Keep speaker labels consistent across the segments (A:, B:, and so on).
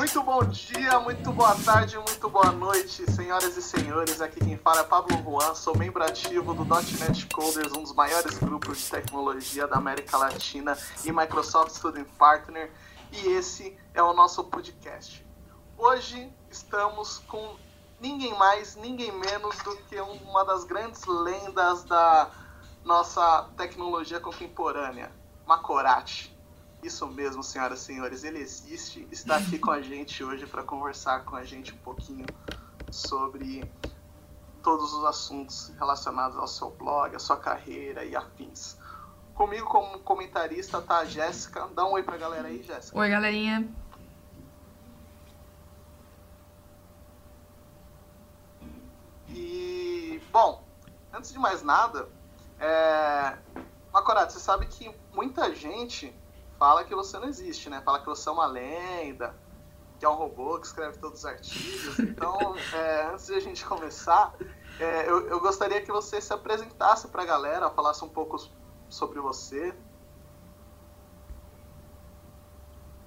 A: Muito bom dia, muito boa tarde, muito boa noite, senhoras e senhores. Aqui quem fala é Pablo Juan, sou membro ativo do .NET Coders, um dos maiores grupos de tecnologia da América Latina e Microsoft Student Partner, e esse é o nosso podcast. Hoje estamos com ninguém mais, ninguém menos do que uma das grandes lendas da nossa tecnologia contemporânea, Macorati. Isso mesmo, senhoras e senhores, ele existe, está aqui com a gente hoje para conversar com a gente um pouquinho sobre todos os assuntos relacionados ao seu blog, à sua carreira e afins. Comigo como comentarista tá a Jéssica. Dá um oi pra galera aí, Jéssica.
B: Oi, galerinha.
A: E, bom, antes de mais nada, é... Macorati, você sabe que muita gente fala que você não existe, né? Fala que você é uma lenda, que é um robô que escreve todos os artigos. Então, é, antes de a gente começar, é, eu, eu, gostaria que você se apresentasse para a galera, falasse um pouco sobre você.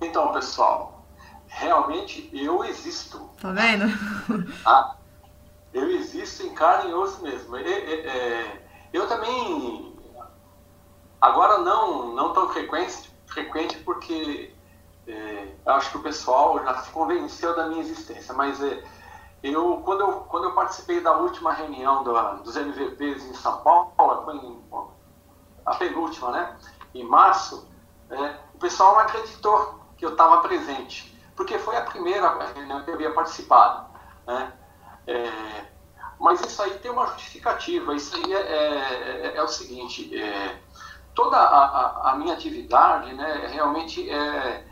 C: Então, pessoal, realmente eu existo.
B: Tá vendo?
C: Ah, eu existo em carne e osso mesmo. Eu, eu, é, eu também, agora não, não tão frequente, frequente porque é, acho que o pessoal já se convenceu da minha existência, mas é, eu, quando, eu, quando eu participei da última reunião do, dos MVPs em São Paulo, foi em, a penúltima, né, em março, é, o pessoal não acreditou que eu estava presente, porque foi a primeira reunião que eu havia participado. Né, é, mas isso aí tem uma justificativa, isso aí é, é, é, o seguinte, toda a, a, a, minha atividade, né, realmente é,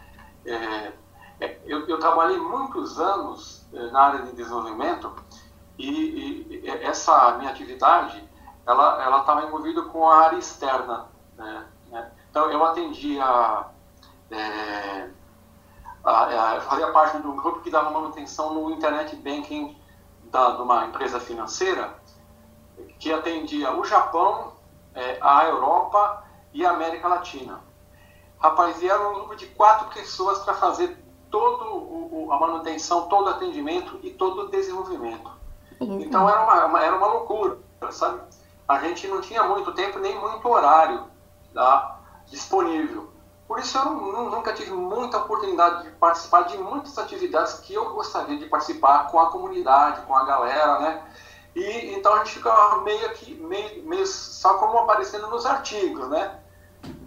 C: é, é eu, eu, trabalhei muitos anos é, na área de desenvolvimento e, e essa minha atividade, ela ela estava envolvida com a área externa, né, né? Então eu atendia é, a, a, fazia parte de um grupo que dava manutenção no internet banking da, de uma empresa financeira que atendia o Japão, é, a Europa e América Latina. Rapaz, e era um grupo de quatro pessoas para fazer todo o, a manutenção, todo o atendimento e todo o desenvolvimento. Uhum. Então era uma, uma, era uma loucura, sabe? A gente não tinha muito tempo nem muito horário tá, disponível. Por isso eu não, nunca tive muita oportunidade de participar de muitas atividades que eu gostaria de participar com a comunidade, com a galera, né? E então a gente fica meio que meio, meio só como aparecendo nos artigos, né?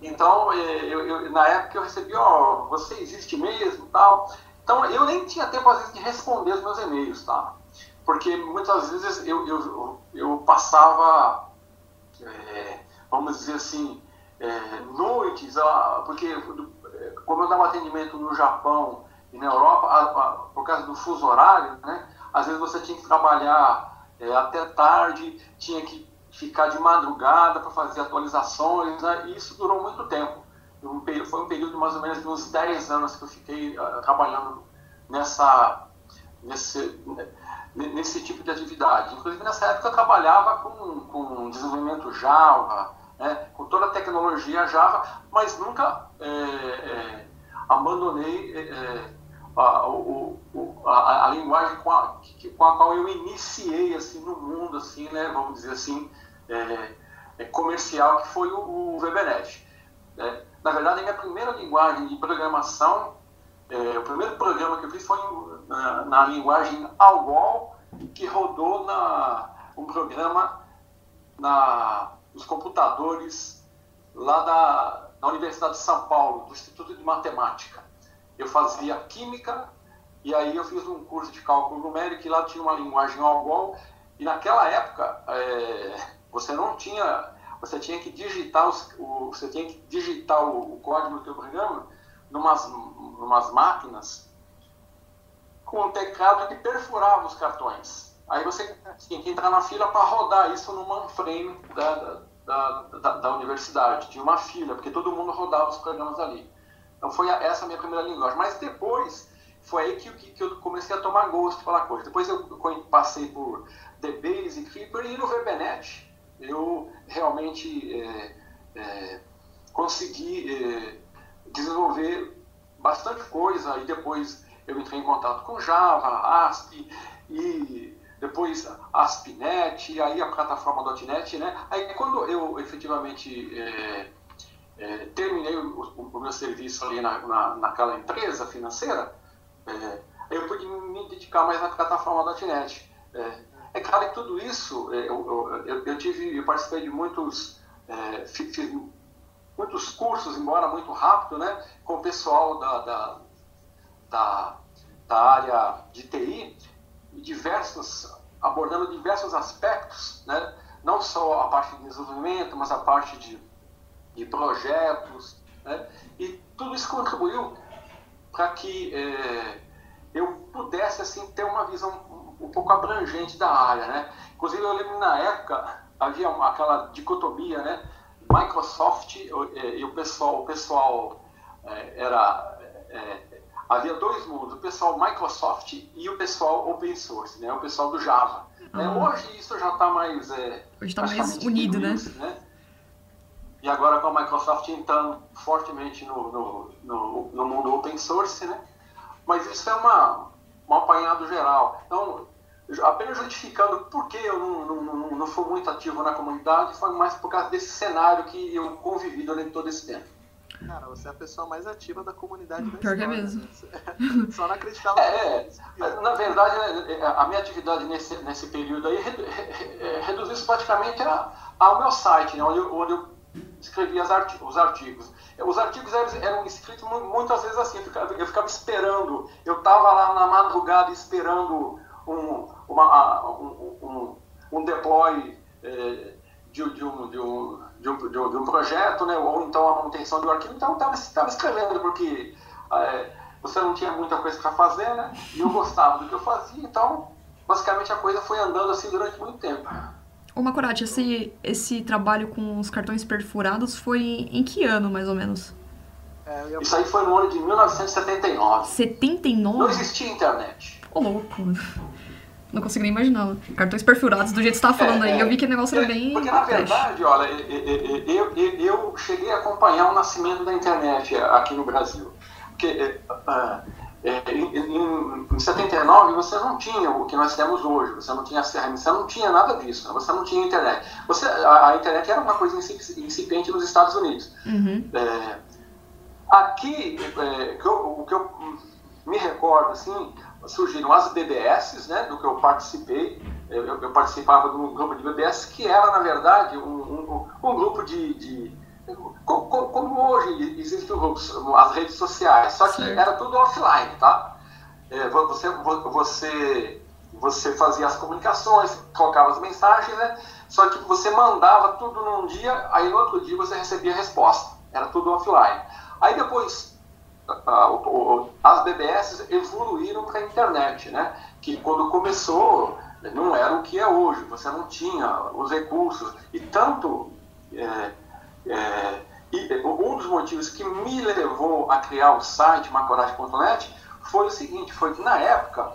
C: Então, é, eu, eu, na época eu recebi, ó, você existe mesmo tal. Então, eu nem tinha tempo, às vezes, de responder os meus e-mails, tá? Porque muitas vezes eu, eu, eu passava, é, vamos dizer assim, é, noites, porque como eu dava atendimento no Japão e na Europa, a, a, por causa do fuso horário, né? Às vezes você tinha que trabalhar é, até tarde, tinha que ficar de madrugada para fazer atualizações, né? e isso durou muito tempo. Um período, foi um período mais ou menos de uns 10 anos que eu fiquei uh, trabalhando nessa, nesse, nesse tipo de atividade. Inclusive, nessa época, eu trabalhava com, com desenvolvimento Java, né? com toda a tecnologia Java, mas nunca é, é, abandonei é, é a, o, a, a, linguagem com a, com a qual eu iniciei assim, no mundo, assim, né? vamos dizer assim, é, é, comercial, que foi o, o VBNet. É, na verdade, a minha primeira linguagem de programação, é, o primeiro programa que eu fiz foi na, na linguagem ALGOL, que rodou na, um programa na, nos computadores lá da, da Universidade de São Paulo, do Instituto de Matemática. Eu fazia química e aí eu fiz um curso de cálculo numérico e lá tinha uma linguagem ALGOL e naquela época é, você não tinha, você tinha que digitar os, o, você tinha que digitar o, o código do teu programa numas, numas máquinas com um teclado que perfurava os cartões. Aí você tinha que entrar na fila para rodar isso no mainframe da, da, da, da, universidade. Tinha uma fila, porque todo mundo rodava os programas ali. Então foi essa a minha primeira linguagem. Mas depois, foi aí que, que, eu comecei a tomar gosto pela coisa. Depois eu passei por The Basic, Flipper e no VBNet eu realmente é, é, consegui é, desenvolver bastante coisa e depois eu entrei em contato com Java, ASP e depois ASP.NET, e aí a plataforma .NET, né? Aí quando eu efetivamente é, terminei o, o, meu serviço ali na, na, naquela empresa financeira, é, eu pude me dedicar mais na plataforma .NET. É, é claro que tudo isso, é, eu, eu, eu tive, eu participei de muitos, é, fiz, muitos cursos, embora muito rápido, né, com o pessoal da, da, da, da área de TI, diversos, abordando diversos aspectos, né, não só a parte de desenvolvimento, mas a parte de, de projetos, né, e tudo isso contribuiu para que é, eu pudesse assim ter uma visão um, pouco abrangente da área, né? Inclusive eu lembro na época havia uma, aquela dicotomia, né? Microsoft e, e o pessoal, o pessoal é, era é, havia dois mundos, o pessoal Microsoft e o pessoal open source, né? O pessoal do Java. Uhum.
B: hoje
C: isso já está mais é,
B: hoje está mais unido, né? né?
C: E agora com a Microsoft entrando fortemente no, no, no, no mundo open source, né? Mas isso é uma, um apanhado geral. Então, apenas justificando por que eu não, não, não, não fui muito ativo na comunidade, foi mais por causa desse cenário que eu convivi durante todo esse tempo.
A: Cara, você é a pessoa mais ativa da comunidade da
B: Pior que é mesmo.
A: Né? Só não acreditava.
C: É, é na verdade, né, a minha atividade nesse, nesse período aí reduziu-se praticamente ao meu site, né, onde, eu, onde eu escrevia artigos, os artigos. Os artigos eram, eram escritos muitas vezes assim, eu ficava, eu ficava esperando, eu estava lá na madrugada esperando um, uma, um, um, um deploy é, de, de, um, de, um, de, um, de, um, projeto, né, ou então a manutenção de um arquivo, então eu estava escrevendo, porque é, você não tinha muita coisa para fazer, né, e eu gostava do que eu fazia, então basicamente a coisa foi andando assim durante muito tempo.
B: Ô Macorati, esse, esse trabalho com os cartões perfurados foi em que ano, mais ou menos?
C: É, eu... Isso aí foi no ano de 1979.
B: 79?
C: Não existia internet.
B: Ô, louco. Não consigo nem imaginar. Cartões perfurados, do jeito que você estava falando é, aí, eu vi que o negócio era é, bem.
C: Porque, na verdade, olha, eu, eu, eu, cheguei a acompanhar o nascimento da internet aqui no Brasil. Porque. Uh, é, em, em, em 79 você não tinha o que nós temos hoje, você não tinha CRM, você não tinha nada disso, você não tinha internet. Você, a, a internet era uma coisa incipiente nos Estados Unidos.
B: Uhum.
C: É, aqui, é, que eu, o que eu me recordo, assim, surgiram as BBS, né, do que eu participei, eu, eu participava de um grupo de BBS que era, na verdade, um, um, um grupo de, de como, hoje existem as redes sociais, só que certo. era tudo offline, tá? É, você, você, você fazia as comunicações, trocava as mensagens, né? Só que você mandava tudo num dia, aí no outro dia você recebia a resposta. Era tudo offline. Aí depois as BBS evoluíram para a internet, né? Que quando começou não era o que é hoje. Você não tinha os recursos e tanto é, é, e um dos motivos que me levou a criar o site macoragem.net foi o seguinte, foi que na época,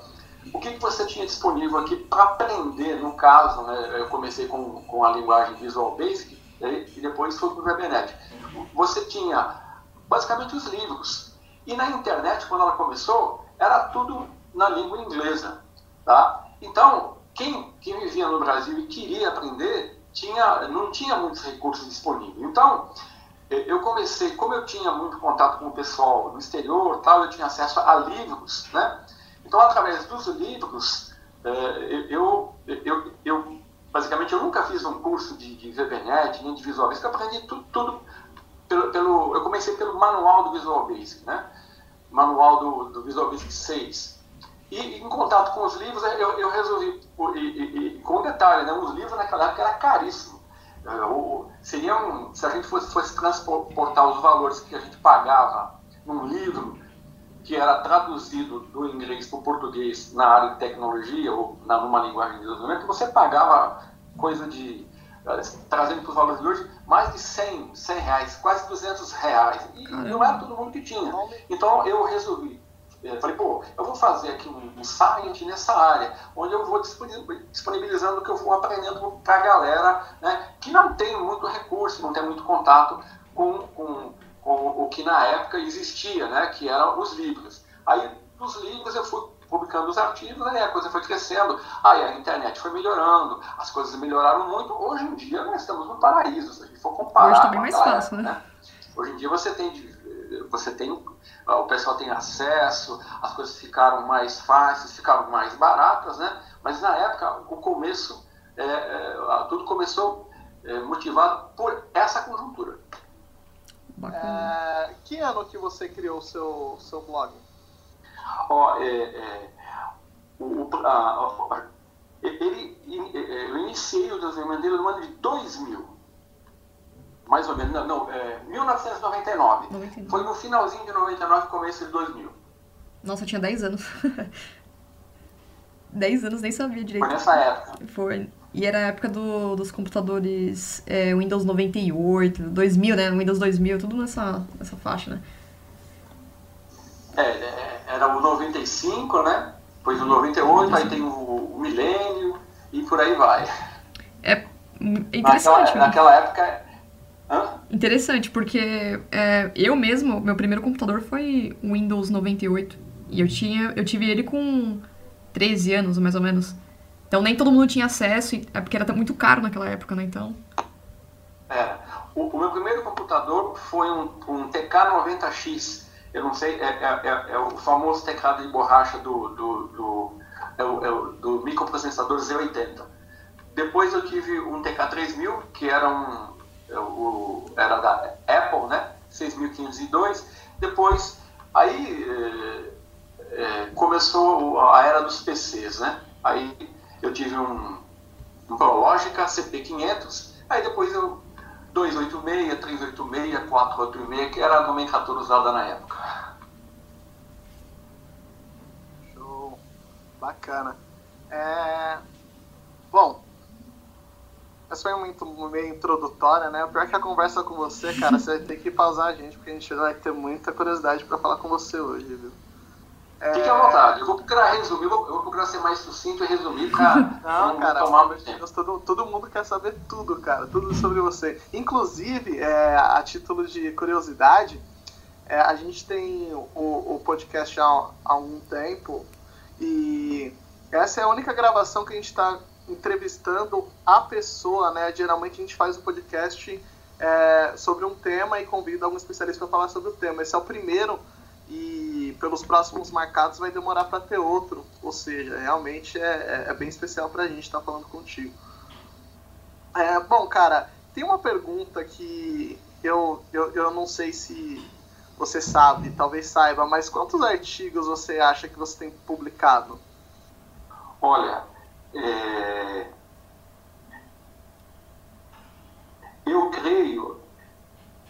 C: o que, que você tinha disponível aqui para aprender, no caso, né, eu comecei com, com a linguagem Visual Basic e depois foi para o VBNet. Você tinha basicamente os livros. E na internet, quando ela começou, era tudo na língua inglesa. Tá? Então, quem, quem vivia no Brasil e queria aprender, tinha, não tinha muitos recursos disponíveis. Então, eu comecei, como eu tinha muito contato com o pessoal do exterior, tal, eu tinha acesso a livros, né? Então, através dos livros, é, eu, eu, eu basicamente, eu nunca fiz um curso de, de VBNet, nem de Visual Basic, eu aprendi tudo, tudo pelo, pelo, eu comecei pelo manual do Visual Basic, né? Manual do, do Visual Basic 6. E em contato com os livros, eu, eu resolvi, e, e, e, com um detalhe, né, os livros naquela época era caríssimo. Eu, é, seria um, se a gente fosse, fosse transportar os valores que a gente pagava num livro que era traduzido do inglês para o português na área de tecnologia ou na, numa linguagem de desenvolvimento, você pagava coisa de, eh, trazendo para os valores de hoje, mais de 100, 100 reais, quase 200 reais. E Caramba. não era todo mundo que tinha. Então eu resolvi eu falei, pô, eu vou fazer aqui um, um site nessa área, onde eu vou disponibilizando o que eu vou aprendendo para a galera né, que não tem muito recurso, não tem muito contato com, com, com, o que na época existia, né, que eram os livros. Aí dos livros eu fui publicando os artigos, aí a coisa foi crescendo, aí a internet foi melhorando, as coisas melhoraram muito. Hoje em dia nós estamos no paraíso, se a gente for comparar.
B: Hoje está bem mais fácil, né?
C: né? Hoje em dia você tem, você tem, o pessoal tem acesso, as coisas ficaram mais fáceis, ficaram mais baratas, né? Mas na época, o começo, é, é, tudo começou é, motivado por essa conjuntura.
A: É, que ano que você criou o seu, seu blog?
C: Ó, é, é, o, a, ele, eu iniciei o desenvolvimento dele no ano de 2000. Mais ou menos, não, não é, 1999. 99. Foi no finalzinho de 99, começo de 2000.
B: Nossa, eu tinha 10 anos. 10 anos, nem sabia direito.
C: Foi nessa época.
B: Foi. E era a época do, dos computadores é, Windows 98, 2000, né? Windows 2000, tudo nessa, nessa faixa, né?
C: É, é era o 95, né? Depois o 98, aí tem o, o milênio e por aí vai.
B: É interessante.
C: Naquela, naquela época. Hã?
B: Interessante, porque é, eu mesmo, meu primeiro computador foi o Windows 98. E eu, tinha, eu tive ele com 13 anos, mais ou menos. Então nem todo mundo tinha acesso, é porque era muito caro naquela época, né? Então.
C: É. O, o meu primeiro computador foi um, um TK90X. Eu não sei, é, é, é, é, o famoso teclado de borracha do, do, do, é é do microprocessador Z80. Depois eu tive um TK3000, que era um o, era da Apple, né? 6502. Depois, aí começou a era dos PCs, né? Aí eu tive um, um Prologica CP500, aí depois eu 286, 386, 486, que era a nomenclatura usada na época.
A: Show. Bacana. É... Bom, essa foi uma meio introdutória, né? O pior é que a conversa com você, cara, você vai ter que pausar a gente, porque a gente vai ter muita curiosidade para falar com você hoje, viu?
C: É... Fique à vontade. Eu vou procurar resumir, eu vou procurar ser mais sucinto e resumir para não,
A: não cara, tomar muito tempo. Todo, todo mundo quer saber tudo, cara. Tudo sobre você. Inclusive, é, a título de curiosidade, é, a gente tem o, o podcast há, há algum tempo e essa é a única gravação que a gente está entrevistando a pessoa, né? Geralmente a gente faz o podcast é, sobre um tema e convida algum especialista para falar sobre o tema. Esse é o primeiro e pelos próximos marcados vai demorar para ter outro. Ou seja, realmente é, é, é bem especial para a gente estar tá falando contigo. É, bom, cara, tem uma pergunta que eu, eu, eu não sei se você sabe, talvez saiba, mas quantos artigos você acha que você tem publicado?
C: Olha, é... eu creio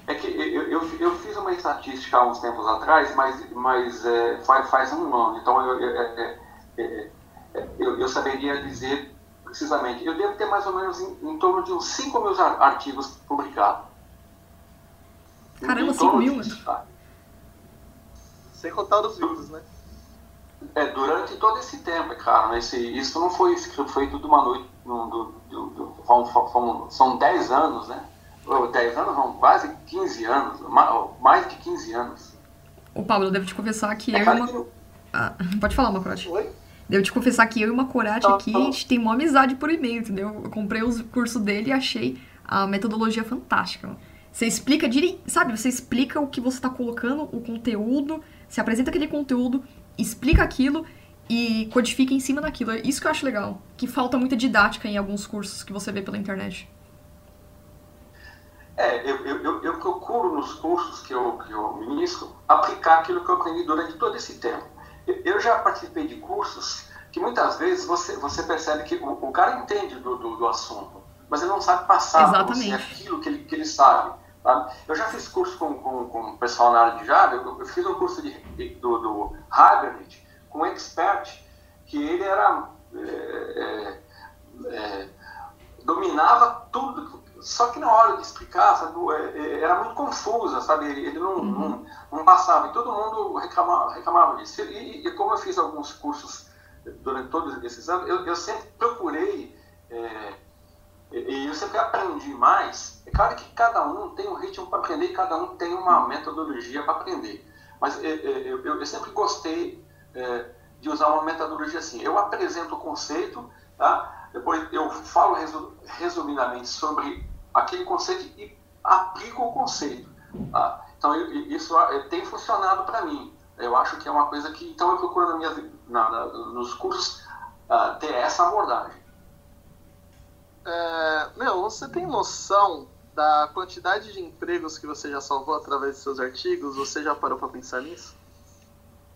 C: é que eu, eu, eu, fiz uma estatística há uns tempos atrás, mas, mas é, faz, faz um ano, então eu, eu, é, é, é, eu, saberia dizer precisamente. Eu devo ter mais ou menos em, em torno de uns 5 mil artigos publicados.
B: Caramba, 5 mil, mano. Tá?
A: Sem contar os livros, né?
C: É, durante todo esse tempo, cara. Esse, isso não foi foi tudo uma noite. No, do, do, do, são 10 anos, né? 10 anos, não, quase 15 anos, mais de 15 anos.
B: Ô Pablo, eu devo te confessar que é eu e uma... Que... Ah, pode falar, Macorate.
A: Oi?
B: Devo te confessar que eu e uma Corate tá, aqui, tá. a gente tem uma amizade por e-mail, entendeu? Eu comprei os cursos dele e achei a metodologia fantástica. Você explica direito, sabe? Você explica o que você está colocando, o conteúdo, você apresenta aquele conteúdo, explica aquilo e codifica em cima daquilo. É isso que eu acho legal. Que falta muita didática em alguns cursos que você vê pela internet.
C: É, eu, eu, eu, procuro nos cursos que eu, que eu ministro aplicar aquilo que eu aprendi durante todo esse tempo. Eu, já participei de cursos que muitas vezes você, você percebe que o, o cara entende do, do, do, assunto, mas ele não sabe passar para você aquilo que ele, que ele sabe. Tá? Eu já fiz curso com, com, com o pessoal na área de Java, eu, eu fiz um curso de, do, do Hibernate com um expert que ele era. É, é, é, dominava tudo só que na hora de explicar, sabe, é, é, era muito confusa, sabe? Ele não, uhum. não, não, passava e todo mundo reclamava, reclamava disso. E, e, como eu fiz alguns cursos durante todos esses anos, eu, eu sempre procurei é, e eu sempre aprendi mais. É claro que cada um tem um ritmo para aprender cada um tem uma metodologia para aprender. Mas é, é, eu, eu, sempre gostei é, de usar uma metodologia assim. Eu apresento o conceito, tá? depois eu falo resu resumidamente sobre aquele conceito e aplico o conceito. Tá? Então, eu, isso é, tem funcionado para mim. Eu acho que é uma coisa que. Então, eu procuro na minha, na, na, nos cursos uh, ter essa abordagem.
A: É, meu, você tem noção da quantidade de empregos que você já salvou através de seus artigos? Você já parou para pensar nisso?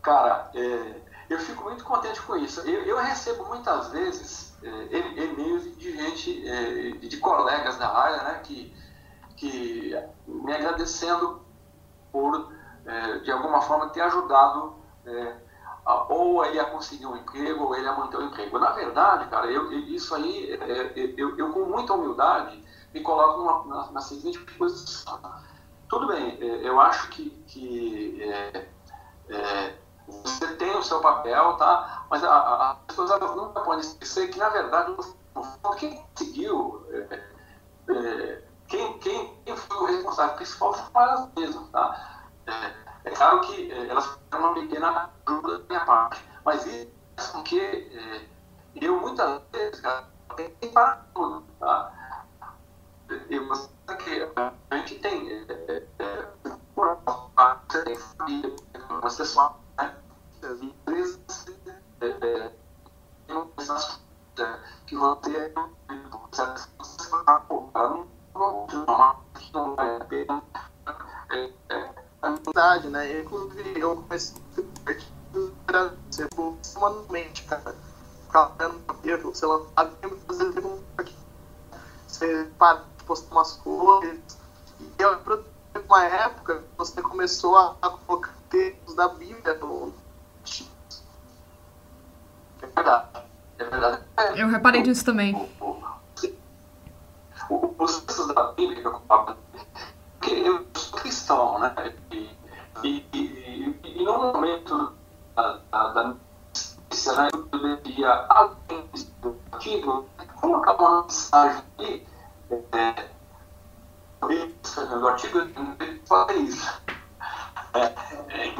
C: Cara, é, eu fico muito contente com isso. Eu, eu recebo muitas vezes é, e-mails de gente, é, de colegas da área, né, que, que me agradecendo por, é, de alguma forma, ter ajudado é, ou ele a conseguir um emprego ou ele a manter o um emprego. Na verdade, cara, eu, isso aí, é, eu, eu, com muita humildade me coloco numa, na, na seguinte posição. Tudo bem, eu acho que, que você tem o seu papel, tá? Mas as pessoas nunca podem esquecer que, na verdade, quem conseguiu, é, é, quem, quem, quem, foi o responsável principal foi elas mesmas, tá? É, é claro que é, elas fizeram uma pequena ajuda da minha parte, mas isso faz com que é, eu, muitas vezes, cara, tem para tudo, tá? E você que a gente tem, é, é, por você tem família, você só as empresas que vão ter a amizade, né? Inclusive, eu comecei a ser semanalmente, cara. Ficava vendo sei lá, fazer você para de postar umas coisas. E eu, uma época, você começou a, a colocar textos da Bíblia no, é verdade. É verdade.
B: Eu reparei disso também.
C: Os textos da Bíblia, porque eu sou cristão, né? E, e, e, e no momento da, da, da né, eu deveria, além do artigo, colocar uma mensagem ali. É, no artigo, eu falei isso. É, é,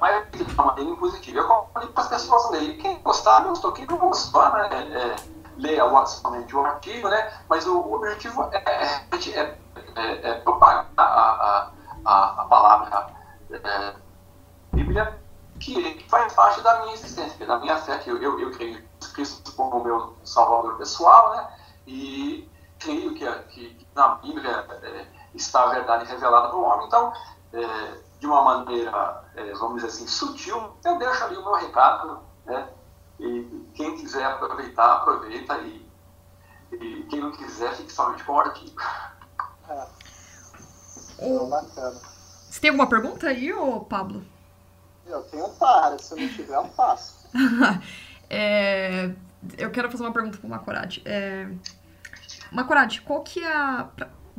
C: mas de uma maneira impositiva. Eu falei para as pessoas lerem. Quem gostar, gostou. Quem não gostar, né, é, leia somente o artigo, né? Mas o, o objetivo é, é, é, é, é propagar a, a, a palavra é, Bíblia que faz parte da minha existência, da minha fé, que eu, eu, eu creio em Cristo como meu salvador pessoal, né? E creio que, que na Bíblia é, está a verdade revelada para o homem. Então, é, de uma maneira, é, vamos dizer assim, sutil, eu deixo ali o meu recado, né? E quem quiser aproveitar, aproveita e, e quem não quiser, fique somente com o artigo. É.
B: bacana. Você tem alguma pergunta aí, ô Pablo?
A: Eu tenho para, se eu não tiver, eu faço.
B: é, eu quero fazer uma pergunta para o Macorati. É, Macorati, qual que é a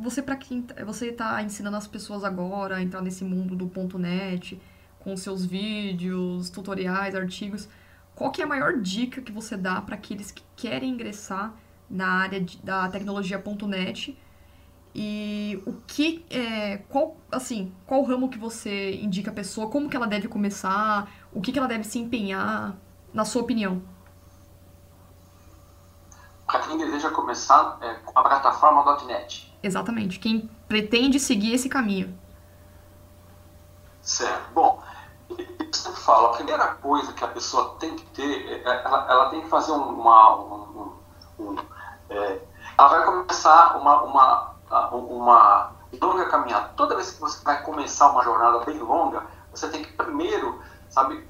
B: você para quem você está ensinando as pessoas agora a entrar nesse mundo do ponto .net, com seus vídeos, tutoriais, artigos, qual que é a maior dica que você dá para aqueles que querem ingressar na área de, da tecnologia .net e o que é, qual assim qual ramo que você indica a pessoa como que ela deve começar o que, que ela deve se empenhar na sua opinião
C: para quem deseja começar é, com a plataforma .net
B: Exatamente. Quem pretende seguir esse caminho.
C: Certo. Bom, eu sempre falo, a primeira coisa que a pessoa tem que ter, é, ela, ela tem que fazer uma. Um, um, é, ela vai começar uma, uma, uma longa caminhada. Toda vez que você vai começar uma jornada bem longa, você tem que primeiro, sabe,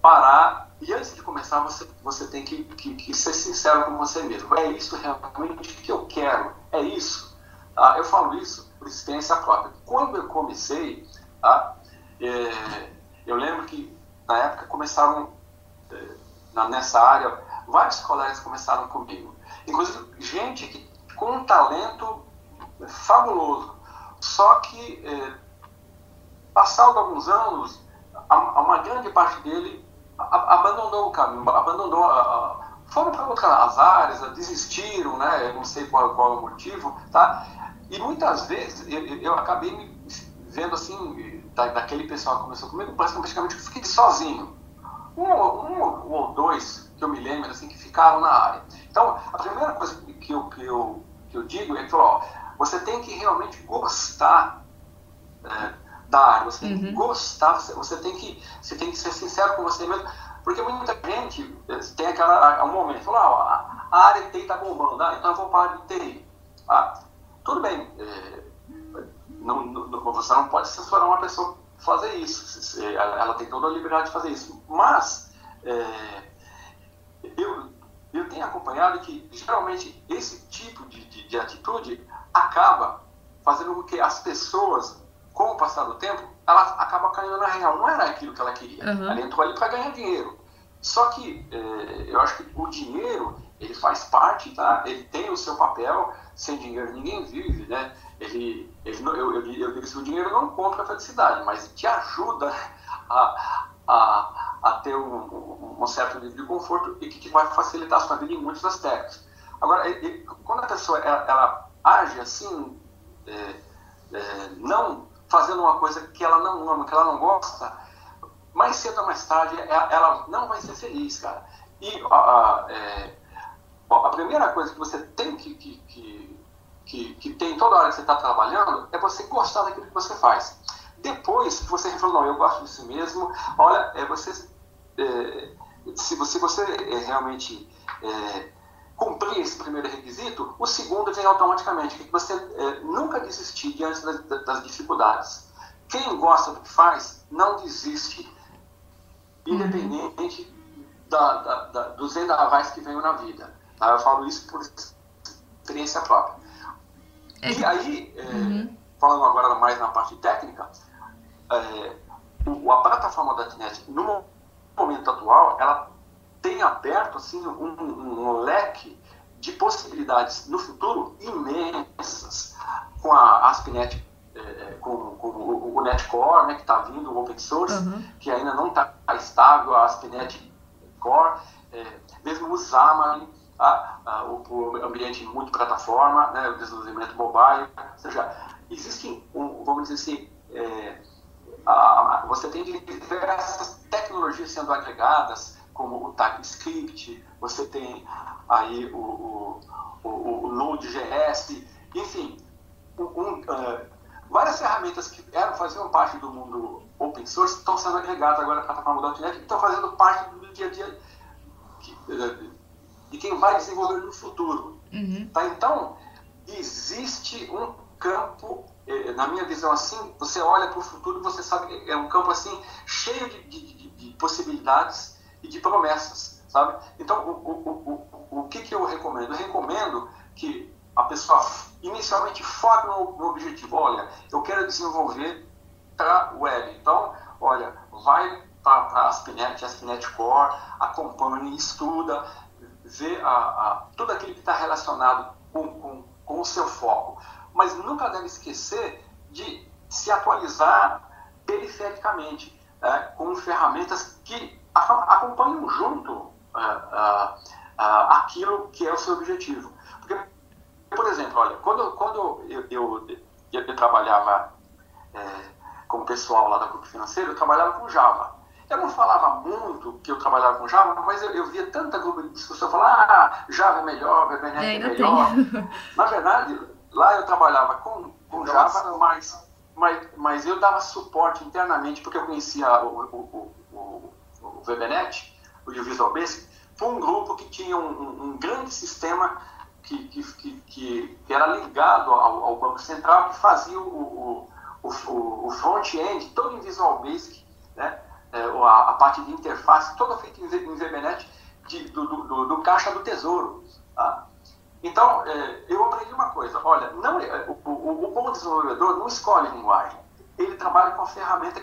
C: parar. E antes de começar, você, você tem que, que, que ser sincero com você mesmo. É isso realmente que eu quero? É isso? Ah, eu falo isso por experiência própria. Quando eu comecei, ah, é, eu lembro que na época começaram é, na, nessa área, vários colegas começaram comigo. Inclusive gente que, com um talento fabuloso. Só que, é, passado alguns anos, a, a uma grande parte dele a, abandonou o caminho, abandonou a, foram para outras áreas, desistiram, né? Eu não sei qual, qual é o motivo, tá? E muitas vezes eu, eu acabei me vendo assim, da, daquele pessoal que começou comigo, praticamente eu fiquei sozinho. um, um, ou dois que eu me lembro assim que ficaram na área. Então, a primeira coisa que eu, que eu, que eu digo é que ó, você tem que realmente gostar é, da área, você tem uhum. que gostar, você, você, tem que, você tem que ser sincero com você mesmo, porque muita gente é, tem aquela, um momento, fala, ah, a área de TI está bombando, ah, então eu vou para a de TI. Ah, tudo bem, é, não, não, você não pode censurar uma pessoa fazer isso, ela tem toda a liberdade de fazer isso, mas é, eu, eu tenho acompanhado que geralmente esse tipo de, de, de atitude acaba fazendo com que as pessoas, com o passar do tempo, ela acaba caindo na real. Não era aquilo que ela queria. Uhum. Ela entrou ali para ganhar dinheiro. Só que é, eu acho que o dinheiro ele faz parte, tá? Ele tem o seu papel. Sem dinheiro ninguém vive, né? Ele, ele eu, eu, eu digo que o dinheiro não compra a felicidade, mas te ajuda a, a, a ter um, um, certo nível de conforto e que, que vai facilitar a sua vida em muitos aspectos. Agora, quando a pessoa ela, ela age assim, é, é, não fazendo uma coisa que ela não ama, que ela não gosta, mais cedo ou mais tarde ela não vai ser feliz, cara. E a, a, é, a primeira coisa que você tem que, que, que, que, tem toda hora que você está trabalhando é você gostar daquilo que você faz. Depois que você falou, não, eu gosto disso mesmo, olha, é, você, é, se você, é, realmente é, cumprir esse primeiro requisito, o segundo vem automaticamente, que você é, nunca desistir diante das, das, dificuldades. Quem gosta do que faz, não desiste, independente da, da, da, dos vendavais que venham na vida. Tá? Eu falo isso por experiência própria. É. E aí, é, uhum. falando agora mais na parte técnica, é, a plataforma da .NET, no momento atual, ela tem aberto assim, um, um, leque de possibilidades no futuro imensas com a ASP.NET, é, é, com, com, o, o NetCore, né, que está vindo, o open source, uhum. que ainda não está estável, a ASP.NET Core, é, mesmo o Xamarin, a, a, o, o, ambiente multiplataforma, né, o desenvolvimento mobile, ou seja, existem, um, vamos dizer assim, é, a, você tem diversas tecnologias sendo agregadas, como o TypeScript, você tem aí o, o, o, o Node.js, enfim, um, uh, várias ferramentas que eram, faziam parte do mundo open source estão sendo agregadas agora à plataforma .NET e estão fazendo parte do dia a dia que, uh, de quem vai desenvolver no futuro. Uhum. Tá? Então, existe um campo, eh, na minha visão assim, você olha para o futuro e você sabe que é um campo assim cheio de, de, de possibilidades e de promessas, sabe? Então, o, o, o, o que, que eu recomendo? Eu recomendo que a pessoa inicialmente foque no, no objetivo. Olha, eu quero desenvolver para web. Então, olha, vai para a ASP.NET, ASP.NET Core, acompanhe, estuda, vê a, a, tudo aquilo que está relacionado com, com, com o seu foco. Mas nunca deve esquecer de se atualizar perifericamente, é, com ferramentas que acompanham junto é, é, é, aquilo que é o seu objetivo. Porque, por exemplo, olha, quando, quando eu, eu, eu, eu trabalhava é, com o pessoal lá da Grupo Financeiro, eu trabalhava com Java. Eu não falava muito que eu trabalhava com Java, mas eu, eu via tanta grupo de discussão falar, ah, Java é melhor, VBNet é, é melhor. Na verdade, lá eu trabalhava com, com Java, mas, mas, mas eu dava suporte internamente, porque eu conhecia o, o, o, o VBNet, o Visual Basic, foi um grupo que tinha um, um, um grande sistema que, que, que, que, era ligado ao, ao, Banco Central, que fazia o, o, o, o front-end todo em Visual Basic, né? é, a, a, parte de interface toda feita em, em VBNet de, do, do, do, caixa do tesouro. Tá? Então, é, eu aprendi uma coisa, olha, não, é, o, o, o bom desenvolvedor não escolhe linguagem, ele trabalha com a ferramenta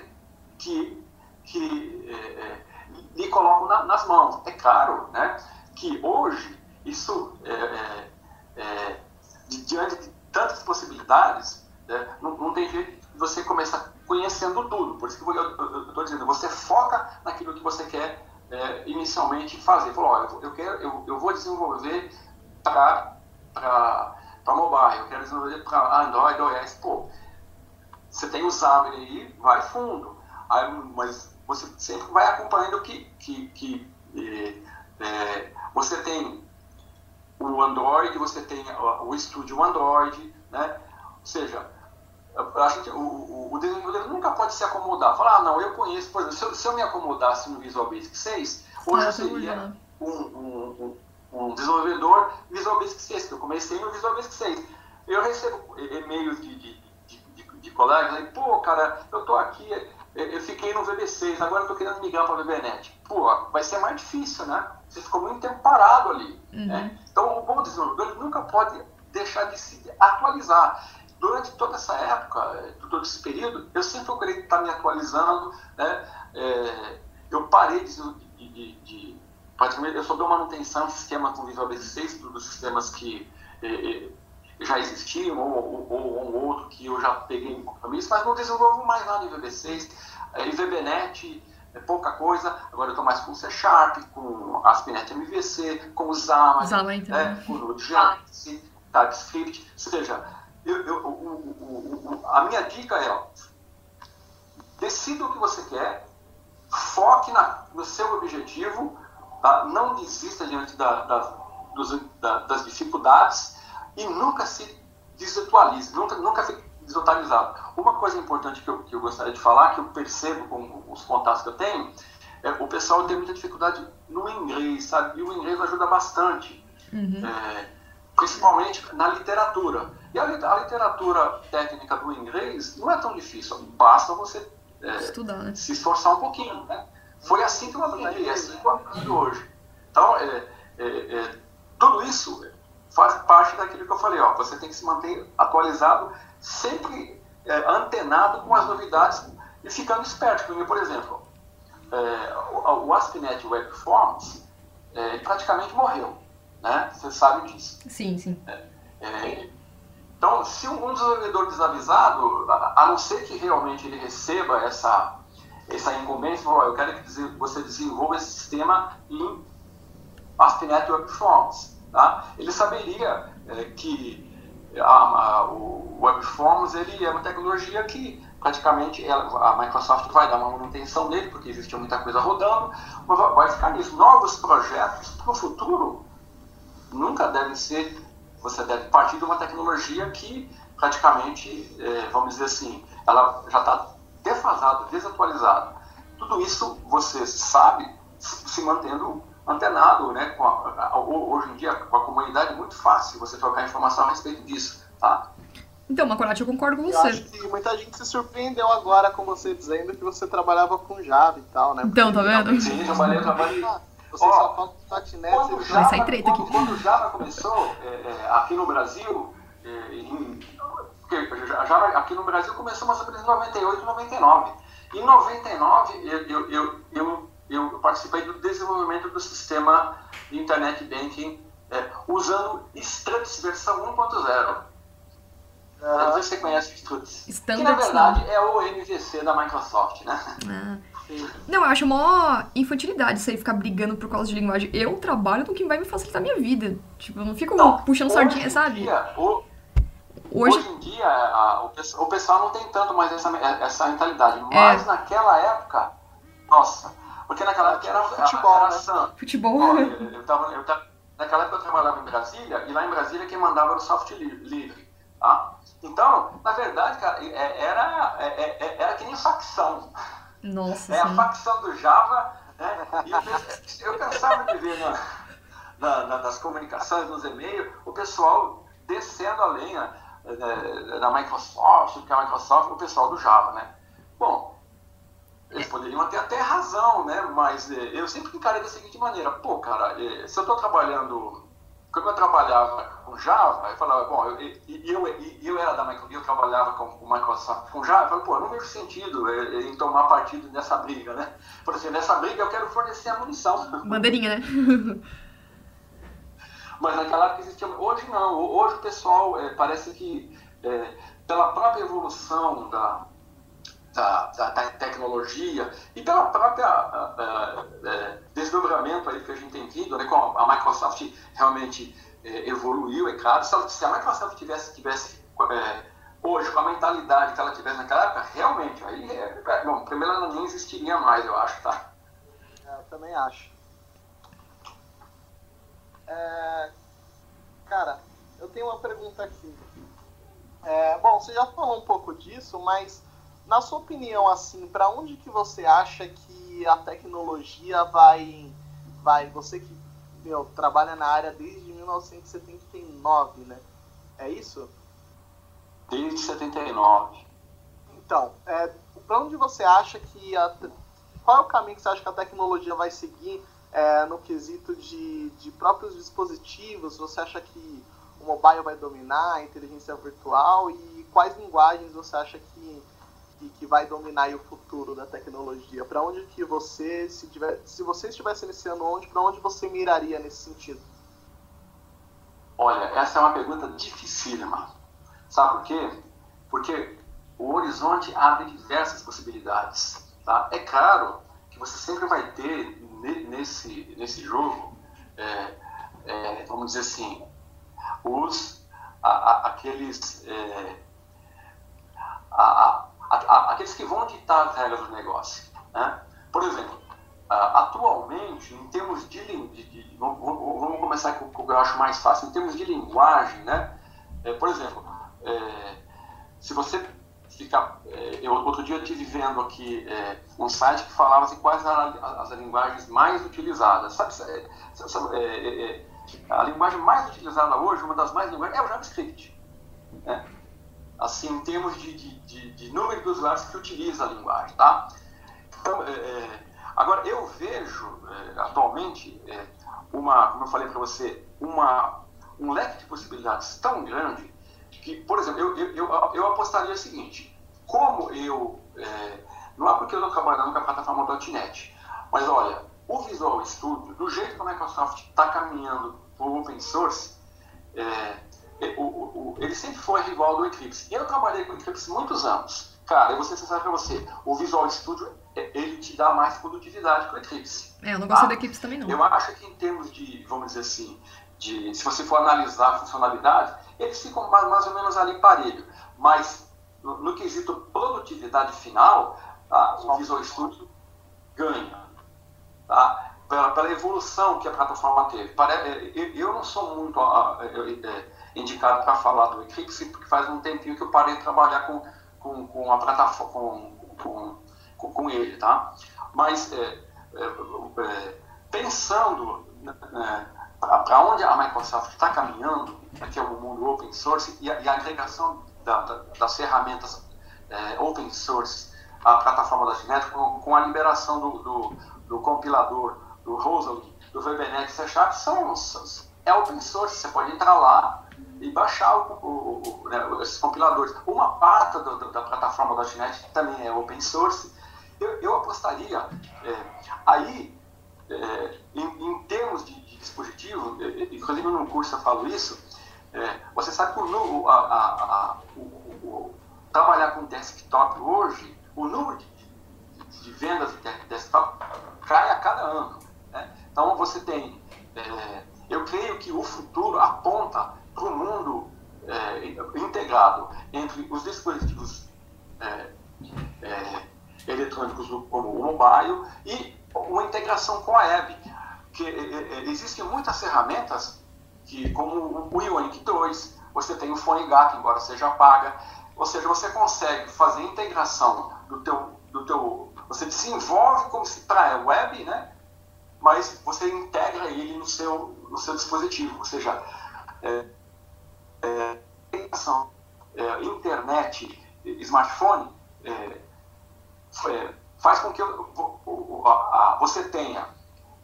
C: que, que é, é lhe colocam na, nas mãos. É claro né, que hoje, isso, é, é, diante de tantas possibilidades, né, não, não tem jeito de você começar conhecendo tudo. Por isso que eu estou dizendo, você foca naquilo que você quer é, inicialmente fazer. Falou, olha, eu, quero, eu, eu vou desenvolver para mobile, eu quero desenvolver para Android, OS. Pô, você tem o Xamarin aí, vai fundo. Aí, mas você sempre vai acompanhando que, que, que é, é, você tem o Android, você tem o estúdio Android, né? Ou seja, a gente, o, o, desenvolvedor nunca pode se acomodar. Falar, ah, não, eu conheço, por exemplo, se eu, se eu me acomodasse no Visual Basic 6, hoje eu seria um, um, um, um, desenvolvedor Visual Basic 6, que eu comecei no Visual Basic 6. Eu recebo e-mails de, de, de, de, de colegas aí, pô, cara, eu tô aqui, eu fiquei no VB6, agora eu tô querendo migrar para o VBNet. Pô, vai ser mais difícil, né? Você ficou muito tempo parado ali. Uhum. Né? Então, o bom desenvolvedor nunca pode deixar de se atualizar durante toda essa época, todo esse período, eu sempre procurei estar me atualizando, né? É, eu parei de, de, de, de, praticamente, eu só dou manutenção em sistema com Visual Basic 6, dos sistemas que é, já existiam, ou, ou, um outro que eu já peguei em compromisso, mas não desenvolvo mais nada em VB6. É, em VBNet é pouca coisa, agora eu estou mais com C Sharp, com ASP.NET MVC, com Xamarin,
B: Xamarin
C: né, com o Node.js, TypeScript, ou seja, eu, eu, o, o, o, a minha dica é, ó, decida o que você quer, foque na, no seu objetivo, tá? não desista diante da, da, dos, da, das dificuldades e nunca se desatualize, nunca, nunca fique desatualizado. Uma coisa importante que eu, que eu gostaria de falar, que eu percebo com os contatos que eu tenho, é o pessoal tem muita dificuldade no inglês, sabe? E o inglês ajuda bastante. Uhum. É, principalmente na literatura. E a, a, literatura técnica do inglês não é tão difícil, basta você é, Estudar, né? se esforçar um pouquinho. Né? Foi assim que eu aprendi, é assim que eu aprendi hoje. Então, é, é, é, tudo isso faz parte daquilo que eu falei, ó, você tem que se manter atualizado, sempre é, antenado com as novidades e ficando esperto. Porque, por exemplo, é, o, o ASP.NET Web Forms praticamente morreu né? Você sabe disso.
B: Sim, sim.
C: É, é, então, se um desenvolvedor desavisado, a, a, não ser que realmente ele receba essa, essa incumbência, falou, eu quero que você desenvolva esse sistema em ASP.NET Web Forms, tá? ele saberia é, que a, a, o Web Forms ele é uma tecnologia que praticamente ela, a Microsoft vai dar uma manutenção nele, porque existe muita coisa rodando, mas vai ficar nisso. Novos projetos para o futuro nunca devem ser, você deve partir de uma tecnologia que praticamente, é, vamos dizer assim, ela já está defasada, desatualizada. Tudo isso você sabe se mantendo antenado, né? Com a, a, hoje em dia, com a comunidade, é muito fácil você trocar informação a respeito disso, tá?
B: Então, Macorati, eu concordo com você. Eu
A: acho que muita gente se surpreendeu agora com você dizendo que você trabalhava com Java e tal, né?
B: Então, tá vendo?
C: Sim, trabalhei, trabalhei.
A: Você oh, só falta .NET.
C: Quando Java, Vai sair treta aqui. Quando, quando o Java começou, é, é, aqui no Brasil, é, em, Java aqui no Brasil começou mais ou menos em 98, 99. Em 99, eu, eu, eu, eu, eu participei do desenvolvimento do sistema de Internet Banking é, usando Struts versão 1.0. Uh, não sei se você conhece Struts. Que na verdade é o MVC da Microsoft, né?
B: Ah. Não, eu acho mó infantilidade isso aí, ficar brigando por causa de linguagem. Eu trabalho com quem vai me facilitar a minha vida. Tipo, eu não fico não, puxando sardinha, sabe?
C: Dia, o, hoje... hoje em dia, a, o, pessoal não tem tanto mais essa, essa mentalidade. É. Mas é. naquela época, nossa, porque naquela época era
B: futebol. Né? Futebol.
C: Ó, eu, eu tava, eu tava, naquela época eu trabalhava em Brasília, e lá em Brasília quem mandava era o software livre. Tá? Então, na verdade, cara, é, era, era, era que nem facção.
B: Nossa,
C: é sim. a facção do Java. Né? E eu, pensava de ver na, na, na, nas comunicações, nos e-mails, o pessoal descendo a lenha né, da Microsoft, que é a Microsoft, o pessoal do Java, né? Bom, eles poderiam ter até razão, né? Mas eh, eu sempre encarei da seguinte maneira, pô, cara, eh, se eu estou trabalhando como eu trabalhava com Java, eu falava, bom, eu, eu, eu, era da Microsoft, eu trabalhava com o Microsoft com Java, eu falei, pô, eu não vejo sentido em tomar partido nessa briga, né? Por assim, nessa briga eu quero fornecer a munição.
B: Bandeirinha, né?
C: Mas naquela época existia. Hoje não, hoje o pessoal é, parece que, é, pela própria evolução da, da, da, da, tecnologia e pela própria uh, desdobramento aí que a gente tem vindo, né, como a Microsoft realmente uh, evoluiu, é claro, se a Microsoft tivesse, tivesse uh, hoje, com a mentalidade que ela tivesse naquela época, realmente, aí, é bom, primeiro ela nem existiria mais, eu acho, tá?
A: É, eu também acho. É, cara, eu tenho uma pergunta aqui. É, bom, você já falou um pouco disso, mas na sua opinião, assim, para onde que você acha que a tecnologia vai, vai? Você que meu, trabalha na área desde 1979, né? É isso?
C: Desde 79.
A: Então, é, para onde você acha que a, qual é o caminho que você acha que a tecnologia vai seguir é, no quesito de, de próprios dispositivos? Você acha que o mobile vai dominar a inteligência virtual e quais linguagens você acha que, que, vai dominar o futuro da tecnologia? Para onde que você, se, tiver, se você estivesse iniciando onde, para onde você miraria nesse sentido?
C: Olha, essa é uma pergunta dificílima. Sabe por quê? Porque o horizonte abre diversas possibilidades. Tá? É claro que você sempre vai ter nesse, nesse jogo, é, é, vamos dizer assim, os, a, a, aqueles, é, a, aqueles que vão ditar as regras do negócio. Né? Por exemplo, atualmente, em termos de, de, de vamos, começar com o que eu acho mais fácil, em termos de linguagem, né? É, por exemplo, é, se você ficar. É, eu, outro dia eu estive vendo aqui é, um site que falava assim, quais eram as, as linguagens mais utilizadas. Sabe, é, é, a linguagem mais utilizada hoje, uma das mais linguagens, é o JavaScript. Né? Assim, em termos de, de, de, de, número de usuários que utiliza a linguagem. Tá? Então, agora, eu vejo atualmente uma, como eu falei para você, uma, um leque de possibilidades tão grande que, por exemplo, eu, eu, eu, eu apostaria o seguinte, como eu, é, não é porque eu estou trabalhando com a plataforma .NET, mas olha, o Visual Studio, do jeito que a Microsoft está caminhando para o open source, é, é, o, o, ele sempre foi rival do Eclipse. E eu trabalhei com o Eclipse muitos anos. Cara, eu vou ser sincero para você, o Visual Studio, é, ele te dá mais produtividade que o Eclipse.
B: É, eu não gostei tá? do Eclipse também não.
C: Eu acho que em termos de, vamos dizer assim, de, se você for analisar a funcionalidade, eles ficam mais, mais ou menos ali parelho. Mas no, no quesito produtividade final, tá, o Visual Studio ganha. Tá? Pela, pela, evolução que a plataforma teve. Eu não sou muito é, indicado para falar do Eclipse, porque faz um tempinho que eu parei de trabalhar com, com, com a plataforma, com, com, com, ele. Tá? Mas é, é, é pensando né, para onde a Microsoft está caminhando, que é o mundo open source, e a, e a agregação da, da, das ferramentas é, open source à plataforma da Genet, com, com, a liberação do, do, do compilador, do Rosalie, do VBNet C Sharp, são, é open source, você pode entrar lá e baixar o, o, o, né, esses compiladores. Uma parte do, da plataforma Genet também é open source. Eu, eu apostaria, é, aí, é, em, em, termos de, de dispositivo, é, é, inclusive no curso eu falo isso, é, você sabe que o, a, a, a, o, trabalhar com desktop hoje, o número de, de, de vendas de desktop cai a cada ano. Né? Então você tem, é, eu creio que o futuro aponta para o mundo é, integrado entre os dispositivos é, é, eletrônicos como o mobile e uma integração com a web. Que, existem muitas ferramentas que, como o Ionic 2, você tem o fone embora seja paga, ou seja, você consegue fazer integração do teu, do teu você desenvolve como se a web, né? Mas você integra ele no seu, no seu dispositivo, ou seja, é, é, é, internet, smartphone, é, é, faz com que você tenha